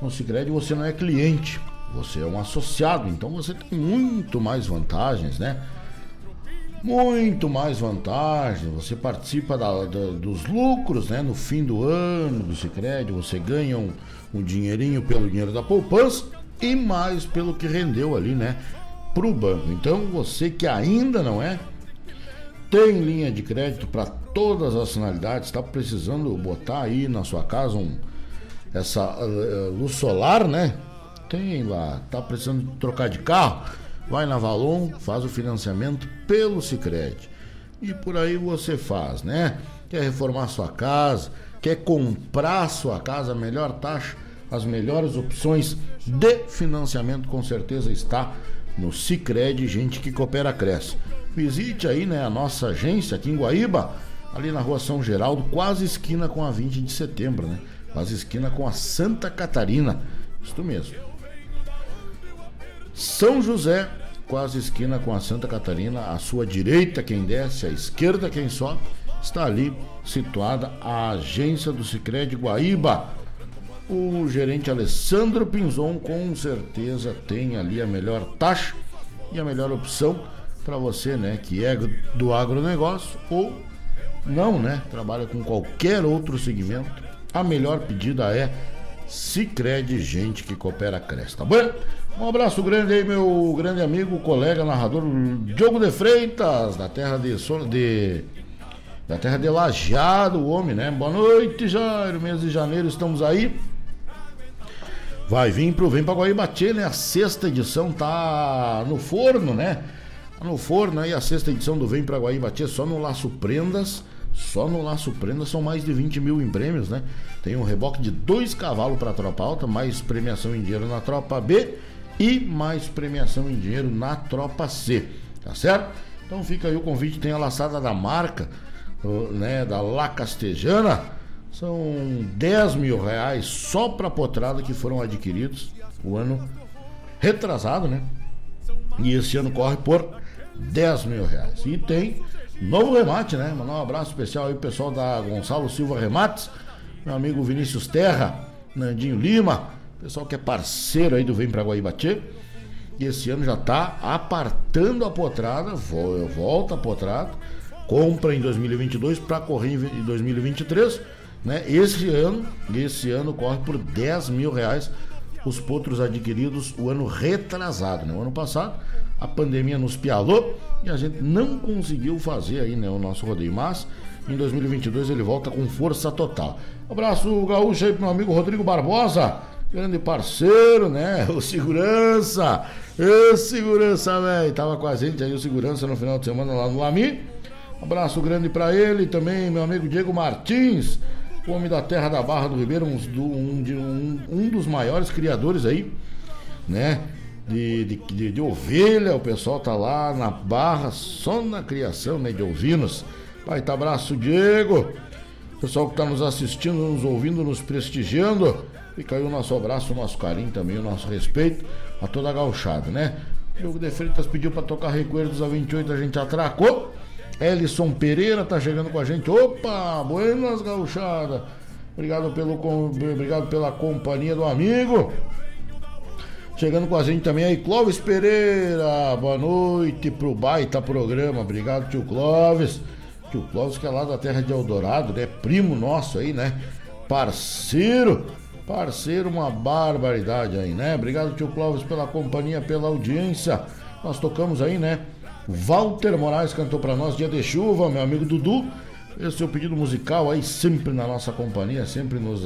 No Cicred você não é cliente, você é um associado, então você tem muito mais vantagens, né? Muito mais vantagens. Você participa da, da, dos lucros, né? No fim do ano do Sicredi, você ganha um, um dinheirinho pelo dinheiro da poupança e mais pelo que rendeu ali, né? Pro banco. Então, você que ainda não é, tem linha de crédito para todas as finalidades, está precisando botar aí na sua casa um, essa uh, luz solar, né? Tem lá, tá precisando trocar de carro, vai na Valon, faz o financiamento pelo Sicredi. E por aí você faz, né? Quer reformar sua casa, quer comprar sua casa, a melhor taxa, as melhores opções de financiamento com certeza está no Sicredi, gente que coopera cresce. Visite aí, né, a nossa agência aqui em Guaíba, ali na Rua São Geraldo, quase esquina com a 20 de setembro, né? Quase esquina com a Santa Catarina. Isto mesmo. São José, quase esquina com a Santa Catarina, à sua direita quem desce, à esquerda quem sobe, está ali situada a agência do Sicredi Guaíba. O gerente Alessandro Pinzon com certeza tem ali a melhor taxa e a melhor opção para você, né, que é do agronegócio ou não, né, trabalha com qualquer outro segmento. A melhor pedida é Sicredi, gente que coopera cresce, tá bom? Um abraço grande aí, meu grande amigo, colega, narrador Diogo de Freitas, da terra de, de da terra de Lajeado, o homem, né? Boa noite, Jairo, mês de janeiro estamos aí. Vai vir pro Vem pra Guaíbatê, né? A sexta edição tá no forno, né? Tá no forno aí, a sexta edição do Vem pra Guaíbatê, só no Laço Prendas. Só no Laço Prendas são mais de 20 mil em prêmios, né? Tem um reboque de dois cavalos pra tropa alta, mais premiação em dinheiro na tropa B e mais premiação em dinheiro na tropa C, tá certo? Então fica aí o convite, tem a laçada da marca, né, da La Castejana, são 10 mil reais só para potrada que foram adquiridos o ano retrasado, né? E esse ano corre por 10 mil reais. E tem novo remate, né? Mandar um abraço especial aí pessoal da Gonçalo Silva Remates, meu amigo Vinícius Terra, Nandinho Lima, Pessoal que é parceiro aí do Vem Pra Guaíbatê. E esse ano já tá apartando a potrada, volta a potrada, compra em 2022 para correr em 2023. Né? Esse ano, esse ano corre por 10 mil reais os potros adquiridos o ano retrasado, né? O ano passado a pandemia nos pialou e a gente não conseguiu fazer aí, né, o nosso rodeio, mas em 2022 ele volta com força total. Abraço gaúcho aí pro meu amigo Rodrigo Barbosa, grande parceiro, né? O segurança. O segurança, velho. Tava com a gente aí, o segurança, no final de semana lá no Lami. abraço grande para ele também, meu amigo Diego Martins, homem da terra da Barra do Ribeiro, um, um, um, dos maiores criadores aí, né? De, de, de, de, ovelha, o pessoal tá lá na barra, só na criação né, de ovinos. Pai, tá abraço, Diego. Pessoal que tá nos assistindo, nos ouvindo, nos prestigiando. Fica aí o nosso abraço, o nosso carinho também, o nosso respeito a toda a gauchada, né? Diogo de Freitas pediu para tocar Recuerdos a 28, a gente atracou. Elison Pereira tá chegando com a gente. Opa, buenas gauchada. Obrigado, pelo, obrigado pela companhia do amigo. Chegando com a gente também aí, Clóvis Pereira. Boa noite pro baita programa. Obrigado, tio Clóvis. Tio Clóvis que é lá da terra de Eldorado, né? Primo nosso aí, né? Parceiro Parceiro, uma barbaridade aí, né? Obrigado, tio Clóvis, pela companhia, pela audiência. Nós tocamos aí, né? Walter Moraes cantou para nós Dia de Chuva, meu amigo Dudu. Esse é o pedido musical aí, sempre na nossa companhia, sempre nos,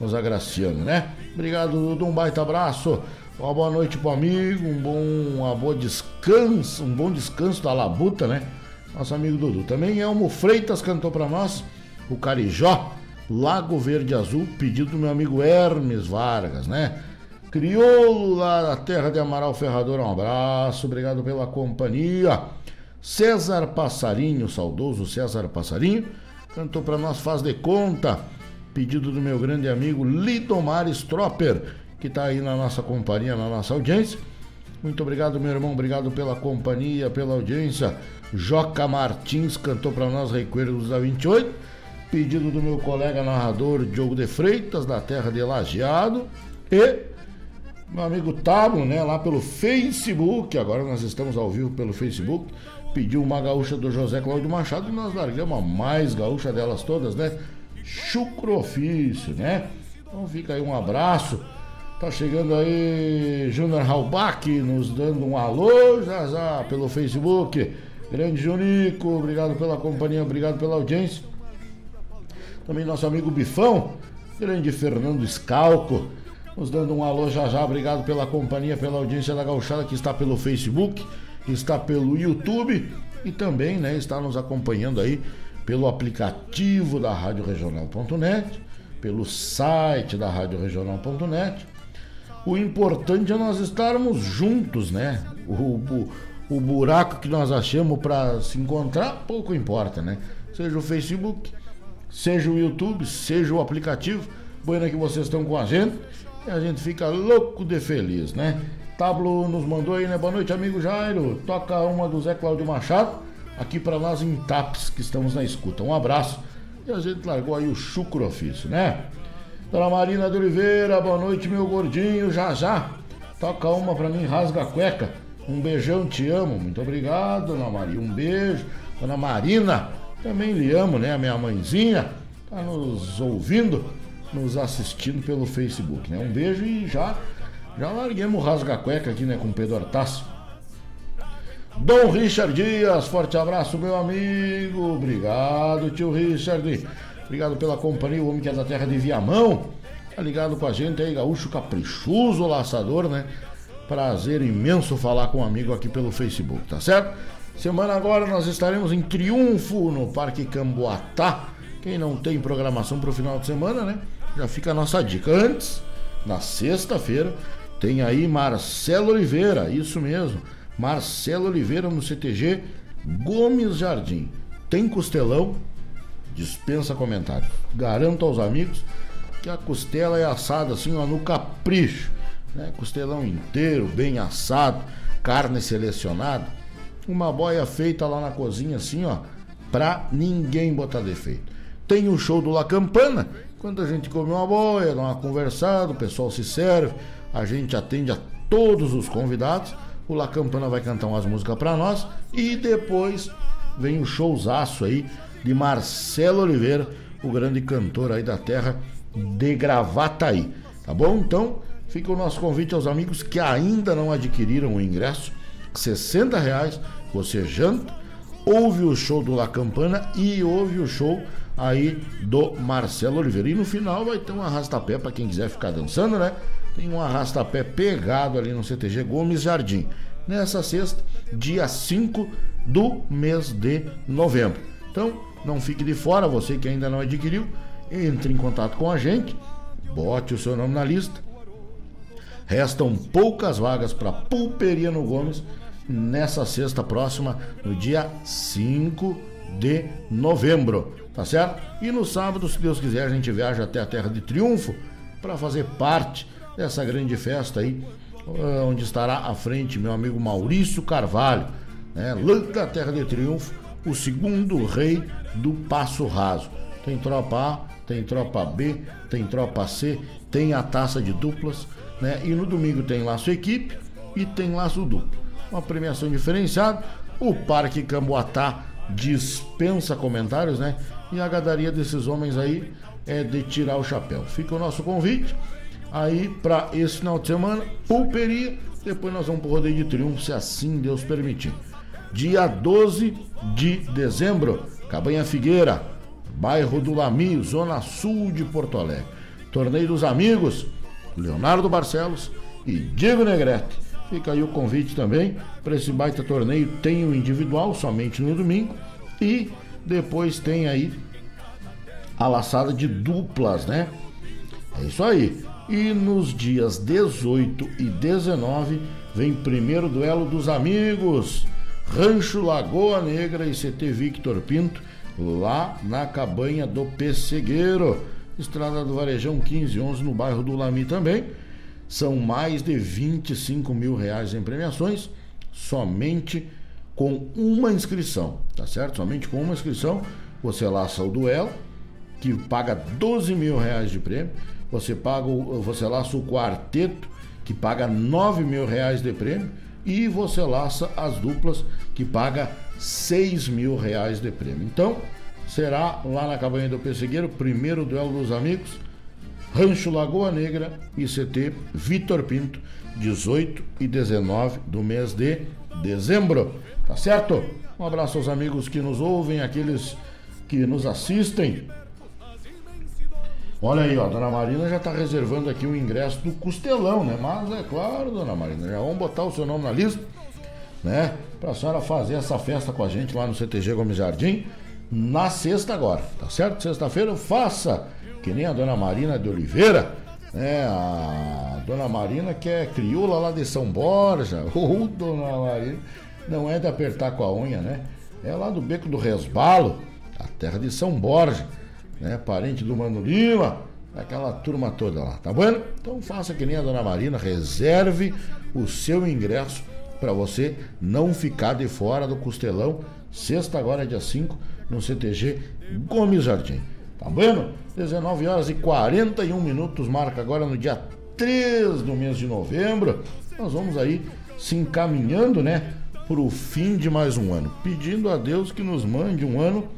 nos agraciando, né? Obrigado, Dudu, um baita abraço. Uma boa noite pro amigo, um bom, uma boa descanso, um bom descanso da labuta, né? Nosso amigo Dudu. Também Elmo Freitas cantou para nós, o Carijó. Lago Verde Azul, pedido do meu amigo Hermes Vargas, né? Crioulo lá da terra de Amaral Ferrador, um abraço, obrigado pela companhia. César Passarinho, saudoso César Passarinho, cantou para nós Faz de Conta, pedido do meu grande amigo Lidomar Stropper, que está aí na nossa companhia, na nossa audiência. Muito obrigado, meu irmão, obrigado pela companhia, pela audiência. Joca Martins cantou para nós Recuerdos da 28 pedido do meu colega narrador Diogo de Freitas, da terra de Lajeado, e meu amigo Tabo, né, lá pelo Facebook, agora nós estamos ao vivo pelo Facebook, pediu uma gaúcha do José Cláudio Machado e nós largamos a mais gaúcha delas todas, né? Chucrofício, né? Então fica aí um abraço. Tá chegando aí Júnior Halbach nos dando um alô já já pelo Facebook. Grande Junico, obrigado pela companhia, obrigado pela audiência. Também nosso amigo Bifão, grande Fernando Scalco, nos dando um alô já já, obrigado pela companhia, pela audiência da Gauchada que está pelo Facebook, que está pelo YouTube e também, né, está nos acompanhando aí pelo aplicativo da Rádio Regional.net, pelo site da Rádio Regional.net. O importante é nós estarmos juntos, né? O, o, o buraco que nós achamos para se encontrar, pouco importa, né? Seja o Facebook, seja o YouTube, seja o aplicativo. Bueno que vocês estão com a gente e a gente fica louco de feliz, né? Tablo nos mandou aí, né? Boa noite, amigo Jairo. Toca uma do Zé Cláudio Machado aqui para nós em TAPS, que estamos na escuta. Um abraço. E a gente largou aí o chucro ofício, né? Dona Marina de Oliveira, boa noite, meu gordinho. Já já. Toca uma para mim, rasga a cueca. Um beijão, te amo. Muito obrigado, Dona Maria. Um beijo. Dona Marina, também lhe amo, né? A minha mãezinha tá nos ouvindo, nos assistindo pelo Facebook, né? Um beijo e já já larguemos o rasga cueca aqui, né, com o Pedro Artaço. Dom Richard Dias, forte abraço, meu amigo. Obrigado, tio Richard. Obrigado pela companhia, o homem que é da terra de Viamão. Tá ligado com a gente aí, gaúcho caprichoso, laçador, né? Prazer imenso falar com um amigo aqui pelo Facebook, tá certo? Semana agora nós estaremos em Triunfo no Parque Camboatá. Quem não tem programação para o final de semana, né? Já fica a nossa dica. Antes, na sexta-feira, tem aí Marcelo Oliveira, isso mesmo. Marcelo Oliveira no CTG Gomes Jardim. Tem costelão, dispensa comentário. Garanto aos amigos que a costela é assada assim, ó, no capricho. Né? Costelão inteiro, bem assado, carne selecionada. Uma boia feita lá na cozinha, assim, ó, pra ninguém botar defeito. Tem o show do La Campana, quando a gente come uma boia, dá uma conversada, o pessoal se serve, a gente atende a todos os convidados. O La Campana vai cantar umas músicas para nós e depois vem o showzaço aí de Marcelo Oliveira, o grande cantor aí da terra de Gravataí. Tá bom? Então, fica o nosso convite aos amigos que ainda não adquiriram o ingresso. 60 reais, você janta, ouve o show do La Campana e ouve o show aí do Marcelo Oliveira. E no final vai ter um arrastapé para quem quiser ficar dançando, né? Tem um arrastapé pegado ali no CTG Gomes Jardim. Nessa sexta, dia 5 do mês de novembro. Então, não fique de fora, você que ainda não adquiriu, entre em contato com a gente, bote o seu nome na lista. Restam poucas vagas para Pulperia no Gomes nessa sexta próxima, no dia 5 de novembro, tá certo? E no sábado, se Deus quiser, a gente viaja até a Terra de Triunfo para fazer parte dessa grande festa aí, ah, onde estará à frente meu amigo Maurício Carvalho, né? Lá da Terra de Triunfo, o segundo rei do Passo Raso. Tem tropa A, tem tropa B, tem tropa C, tem a taça de duplas, né? E no domingo tem laço equipe e tem laço duplo. Uma premiação diferenciada. O Parque Camboatá dispensa comentários, né? E a gadaria desses homens aí é de tirar o chapéu. Fica o nosso convite aí para esse final de semana, pulperia. Depois nós vamos pro rodeio de triunfo, se assim Deus permitir. Dia 12 de dezembro, Cabanha Figueira, bairro do Lami, zona sul de Porto Alegre. Torneio dos Amigos, Leonardo Barcelos e Diego Negrete. Fica aí o convite também para esse baita torneio. Tem o individual somente no domingo e depois tem aí a laçada de duplas, né? É isso aí. E nos dias 18 e 19 vem primeiro duelo dos amigos. Rancho Lagoa Negra e CT Victor Pinto, lá na cabanha do Pessegueiro. Estrada do Varejão 1511 no bairro do Lami também. São mais de 25 mil reais em premiações, somente com uma inscrição, tá certo? Somente com uma inscrição, você laça o duelo, que paga 12 mil reais de prêmio você paga o, você laça o quarteto, que paga 9 mil reais de prêmio, e você laça as duplas, que paga 6 mil reais de prêmio. Então, será lá na Cabanha do Pessegueiro, primeiro duelo dos amigos, Rancho Lagoa Negra, ICT Vitor Pinto, 18 e 19 do mês de dezembro. Tá certo? Um abraço aos amigos que nos ouvem, aqueles que nos assistem. Olha aí, ó, a dona Marina já está reservando aqui o ingresso do Costelão, né? Mas é claro, dona Marina, já vamos botar o seu nome na lista, né? Para a senhora fazer essa festa com a gente lá no CTG Gomes Jardim na sexta agora, tá certo? Sexta-feira faça que nem a dona Marina de Oliveira, né? A dona Marina que é crioula lá de São Borja, ou oh, dona Marina, não é de apertar com a unha, né? É lá do Beco do Resbalo, a terra de São Borja, né? Parente do Mano Lima, aquela turma toda lá, tá bom? Então faça que nem a dona Marina, reserve o seu ingresso para você não ficar de fora do costelão. Sexta agora, dia 5, no CTG Gomes Jardim. Tá vendo? 19 horas e 41 minutos, marca agora no dia 3 do mês de novembro. Nós vamos aí se encaminhando, né, para o fim de mais um ano, pedindo a Deus que nos mande um ano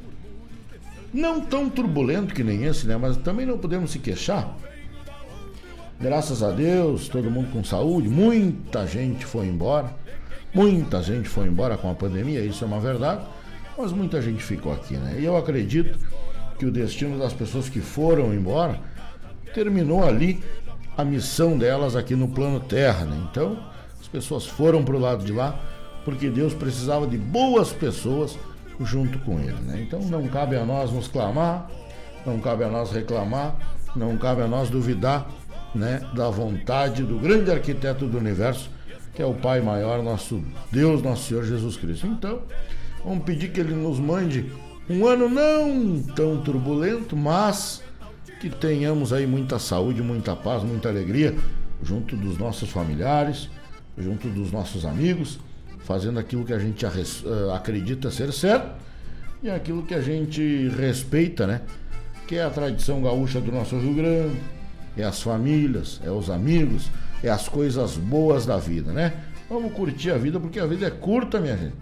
não tão turbulento que nem esse, né, mas também não podemos se queixar. Graças a Deus, todo mundo com saúde, muita gente foi embora, muita gente foi embora com a pandemia, isso é uma verdade, mas muita gente ficou aqui, né? E eu acredito que o destino das pessoas que foram embora terminou ali a missão delas aqui no plano Terra, né? Então, as pessoas foram para o lado de lá porque Deus precisava de boas pessoas junto com ele. Né? Então não cabe a nós nos clamar, não cabe a nós reclamar, não cabe a nós duvidar né, da vontade do grande arquiteto do universo, que é o Pai maior, nosso Deus, nosso Senhor Jesus Cristo. Então, vamos pedir que ele nos mande um ano não tão turbulento, mas que tenhamos aí muita saúde, muita paz, muita alegria junto dos nossos familiares, junto dos nossos amigos fazendo aquilo que a gente uh, acredita ser certo e aquilo que a gente respeita, né? Que é a tradição gaúcha do nosso Rio Grande, é as famílias, é os amigos, é as coisas boas da vida, né? Vamos curtir a vida porque a vida é curta, minha gente.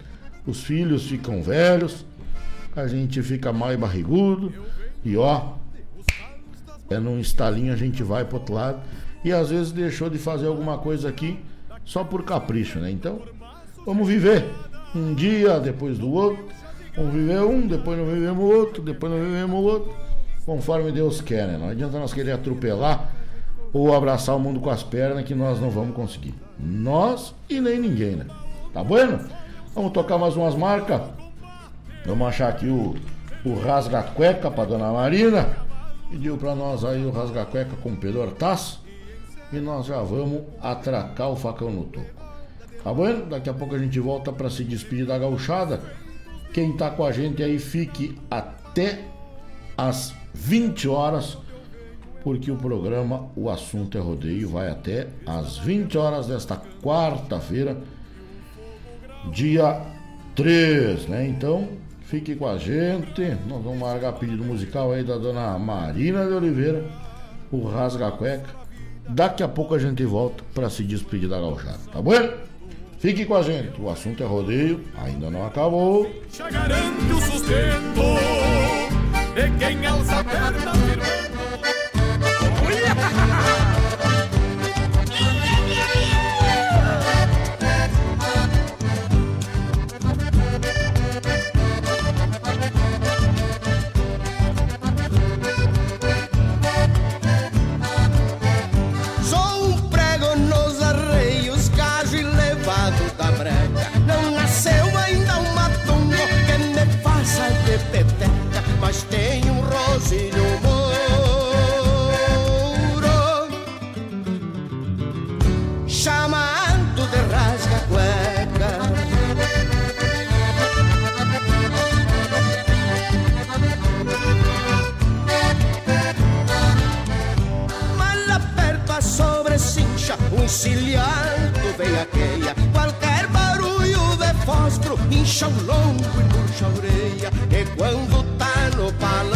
Os filhos ficam velhos, a gente fica mais barrigudo e ó, é num estalinho a gente vai pro outro lado e às vezes deixou de fazer alguma coisa aqui só por capricho, né? Então, Vamos viver um dia depois do outro. Vamos viver um, depois não vivemos o outro, depois não vivemos o outro. Conforme Deus quer, né? Não adianta nós querer atropelar ou abraçar o mundo com as pernas que nós não vamos conseguir. Nós e nem ninguém, né? Tá bueno? Vamos tocar mais umas marcas. Vamos achar aqui o, o Rasga Cueca pra Dona Marina. Pediu pra nós aí o Rasga Cueca com Pedro Hortaz. E nós já vamos atracar o facão no topo. Tá bom? Daqui a pouco a gente volta para se despedir da gauchada. Quem tá com a gente aí fique até às 20 horas, porque o programa O Assunto é Rodeio vai até às 20 horas desta quarta-feira, dia 3, né? Então, fique com a gente. Nós vamos largar pedido musical aí da dona Marina de Oliveira, o Rasga Cueca. Daqui a pouco a gente volta para se despedir da gauchada, tá bom? Fique com a gente, o assunto é rodeio, ainda não acabou. Já garante o sustento de quem alça a perna cincha, um cilhado veiaqueia, qualquer barulho de fósforo incha o longo e murcha a orelha, e quando no palanque.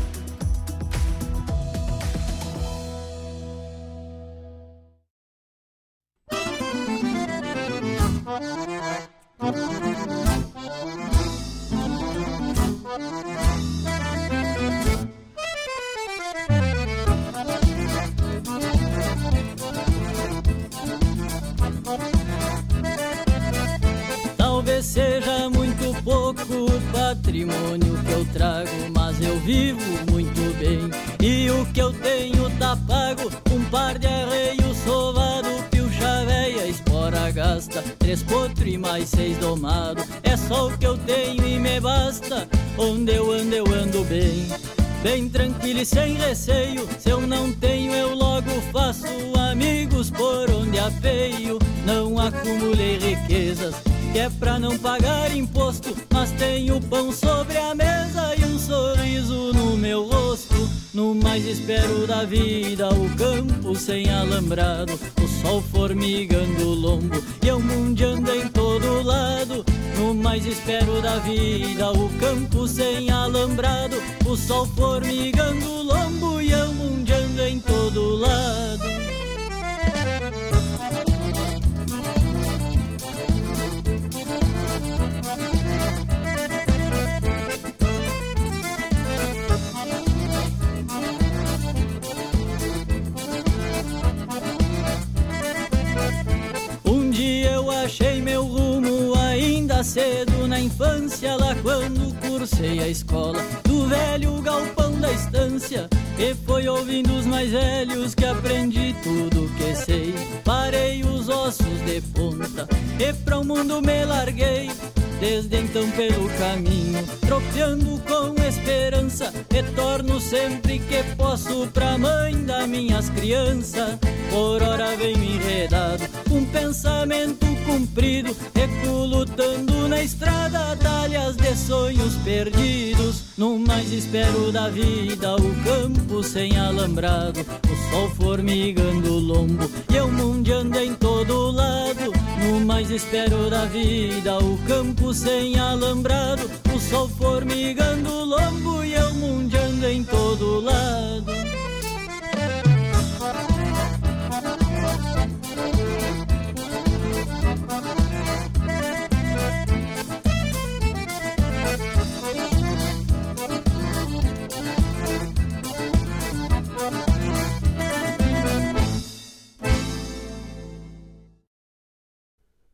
mais seis domado. É só o que eu tenho e me basta. Onde eu ando, eu ando bem. Bem tranquilo e sem receio. Se eu não tenho, eu logo faço amigos por onde apeio. Não acumulei riquezas, que é pra não pagar imposto. Mas tenho pão sobre a mesa e um sorriso no meu rosto. No mais espero da vida, o campo sem alambrado, o sol formigando o lombo e eu mundiando em todo lado. No mais espero da vida, o campo sem alambrado, o sol formigando o lombo e eu mundiando em todo lado. Achei meu rumo ainda cedo na infância, lá quando cursei a escola do velho galpão da estância. E foi ouvindo os mais velhos que aprendi tudo que sei. Parei os ossos de ponta e pra o mundo me larguei. Desde então pelo caminho, tropeando com esperança, retorno sempre que posso pra mãe das minhas crianças. Por hora vem enredado, um pensamento cumprido, reculutando na estrada, talhas de sonhos perdidos. No mais espero da vida, o campo sem alambrado, o sol formigando o lombo e eu mundiando em todo lado. No mais espero da vida, o campo sem alambrado, o sol formigando o lombo e eu mundiando em todo lado.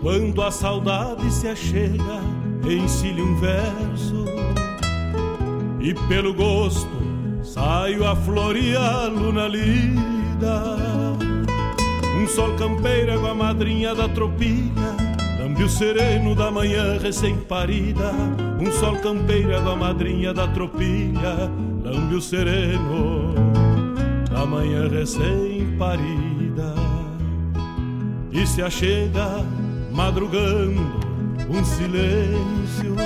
Quando a saudade se achega, ensile um verso. E pelo gosto saio a floreá-lo na lida Um sol campeiro com a madrinha da tropilha Lambe o sereno da manhã recém-parida Um sol campeiro com a madrinha da tropilha Lambe o sereno da manhã recém-parida E se achega madrugando um silêncio,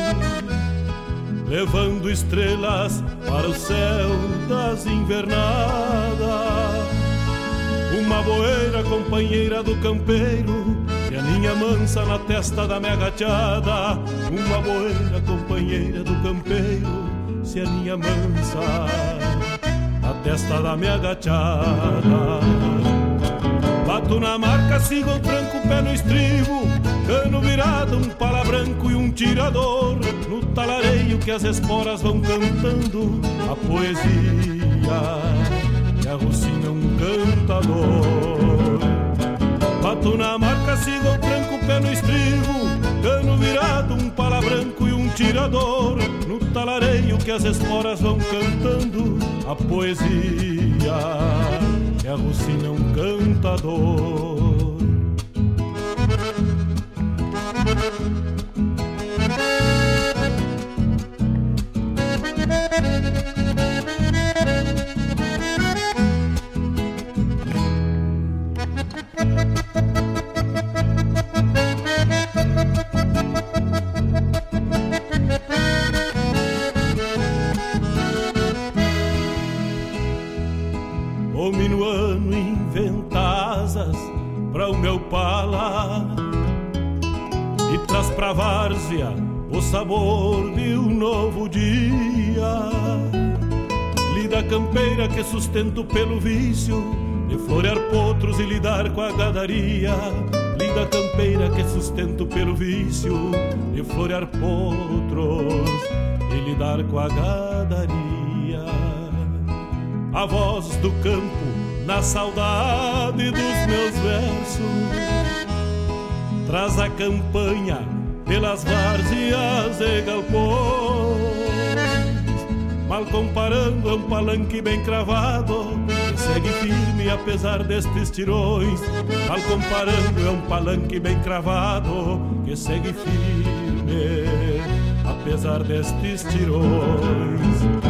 levando estrelas para o céu das invernadas. Uma boeira companheira do campeiro, que aninha mansa na testa da minha gachada. Uma boeira companheira do campeiro, se aninha mansa na testa da minha gachada. Bato na marca, sigo o tranco, pé no estribo Cano virado, um pala branco e um tirador No talareio que as esporas vão cantando A poesia que arrocina um cantador Bato na marca, sigo o tranco, pé no estribo Cano virado, um pala branco e um tirador No talareio que as esporas vão cantando A poesia que arrocina um cantador. minuano inventasas para o meu pala e traz pra várzea o sabor de um novo dia. Lida campeira que sustento pelo vício de florear potros e lidar com a gadaria. Lida campeira que sustento pelo vício de florear potros e lidar com a gadaria. A voz do campo na saudade dos meus versos traz a campanha pelas várzeas e galpões. Mal comparando, é um palanque bem cravado que segue firme apesar destes tirões. Mal comparando, é um palanque bem cravado que segue firme apesar destes tirões.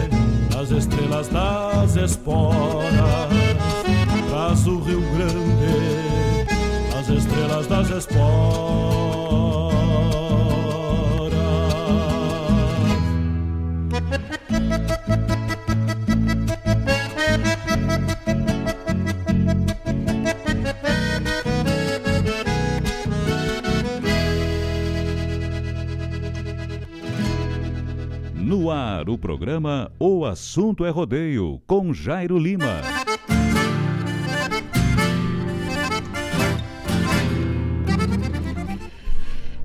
estrelas das esporas, traz o Rio Grande, as estrelas das esporas. Ar, o programa O Assunto é Rodeio, com Jairo Lima.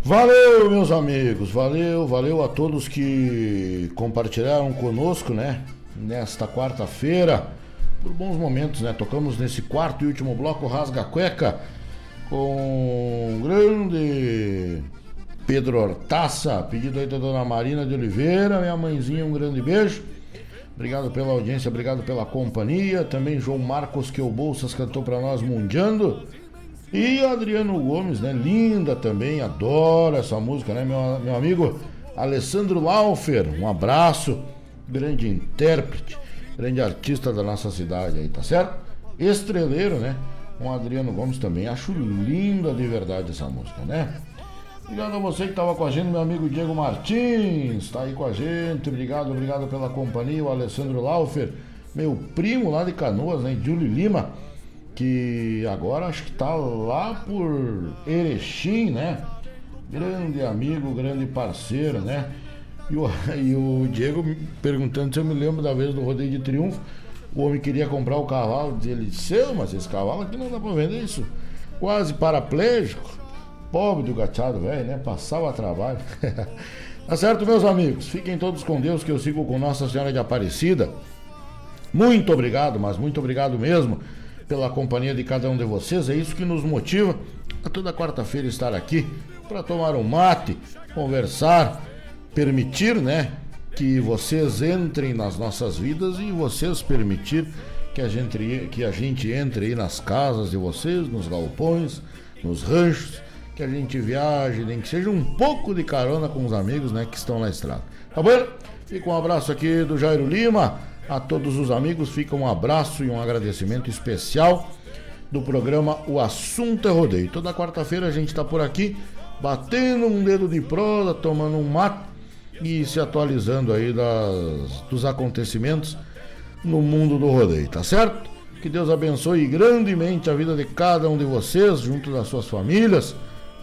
Valeu, meus amigos, valeu, valeu a todos que compartilharam conosco, né? Nesta quarta-feira, por bons momentos, né? Tocamos nesse quarto e último bloco Rasga Cueca com um grande Pedro Hortaça, pedido aí da dona Marina de Oliveira, minha mãezinha, um grande beijo. Obrigado pela audiência, obrigado pela companhia. Também João Marcos que o Bolsas cantou para nós Mundiando. E Adriano Gomes, né? Linda também, adoro essa música, né? Meu, meu amigo Alessandro Laufer, um abraço, grande intérprete, grande artista da nossa cidade aí, tá certo? Estreleiro, né? Com Adriano Gomes também. Acho linda de verdade essa música, né? Obrigado a você que estava com a gente, meu amigo Diego Martins, está aí com a gente. Obrigado, obrigado pela companhia. O Alessandro Laufer, meu primo lá de Canoas, né? Júlio Lima, que agora acho que está lá por Erechim, né? Grande amigo, grande parceiro, né? E o, e o Diego perguntando se eu me lembro da vez do Rodeio de Triunfo. O homem queria comprar o cavalo, ele disse, mas esse cavalo aqui não dá para vender isso. Quase paraplégico Pobre do gateado velho, né? Passava trabalho. tá certo, meus amigos? Fiquem todos com Deus, que eu sigo com Nossa Senhora de Aparecida. Muito obrigado, mas muito obrigado mesmo pela companhia de cada um de vocês. É isso que nos motiva a toda quarta-feira estar aqui para tomar um mate, conversar, permitir, né, que vocês entrem nas nossas vidas e vocês permitir que a gente que a gente entre aí nas casas de vocês, nos galpões, nos ranchos que a gente viaje, nem que seja um pouco de carona com os amigos, né, que estão na estrada. Tá bom? Fica um abraço aqui do Jairo Lima. A todos os amigos, fica um abraço e um agradecimento especial do programa O Assunto é Rodeio. Toda quarta-feira a gente está por aqui, batendo um dedo de prosa, tomando um mate e se atualizando aí das, dos acontecimentos no mundo do rodeio, tá certo? Que Deus abençoe grandemente a vida de cada um de vocês, junto das suas famílias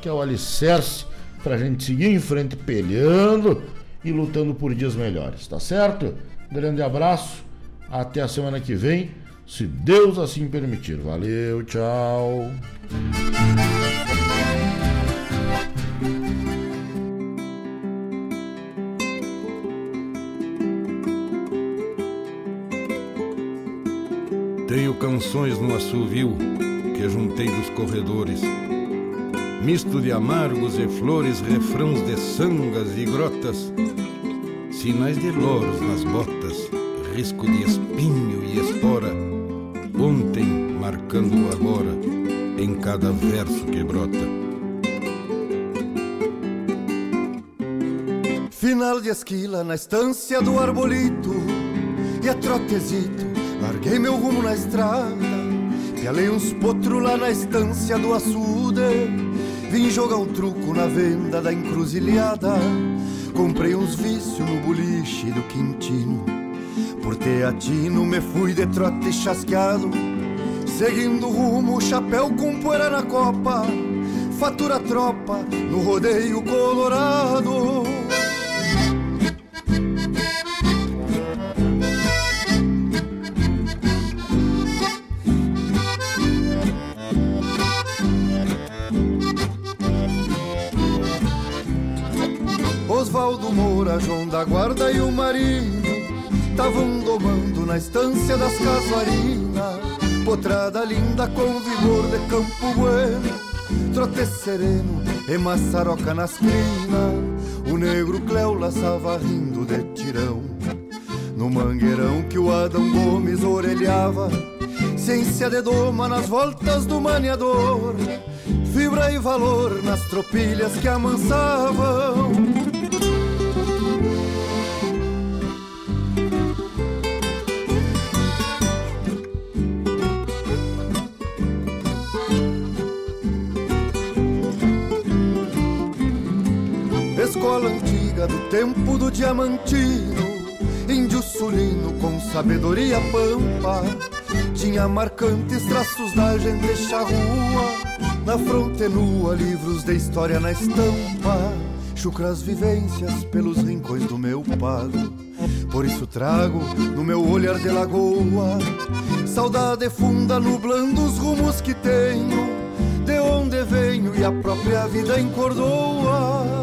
que é o alicerce para a gente seguir em frente peleando e lutando por dias melhores, tá certo? Grande abraço, até a semana que vem, se Deus assim permitir. Valeu, tchau. Tenho canções no assovio que juntei dos corredores misto de amargos e flores, refrãos de sangas e grotas, sinais de loros nas botas, risco de espinho e espora, ontem marcando o agora em cada verso que brota. Final de esquila na estância do arbolito E a trotezito larguei meu rumo na estrada Pialei uns potros lá na estância do açude Vim jogar um truco na venda da encruzilhada. Comprei uns vícios no boliche do Quintino. Por teatino me fui de trote chasqueado. Seguindo rumo, chapéu com poeira na copa. Fatura tropa no rodeio colorado Moura, João da Guarda e o Marinho Tavam domando na estância das casuarinas Potrada linda com vigor de campo bueno Trote sereno e maçaroca nas crinas. O negro Cléo laçava rindo de tirão. No mangueirão que o Adão Gomes orelhava Ciência de doma nas voltas do maniador. Fibra e valor nas tropilhas que amansavam antiga do tempo do diamantino, índio sulino com sabedoria pampa. Tinha marcantes traços da gente charrua, na fronte nua, livros de história na estampa. Chucras vivências pelos rincões do meu pago. Por isso trago no meu olhar de lagoa saudade funda nublando os rumos que tenho, de onde venho e a própria vida encordoa.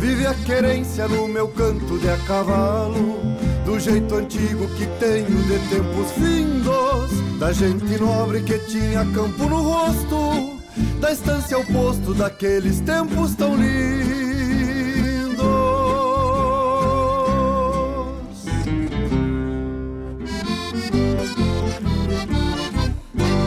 Vive a querência no meu canto de a cavalo, do jeito antigo que tenho de tempos findos, da gente nobre que tinha campo no rosto, da estância oposto daqueles tempos tão lindos.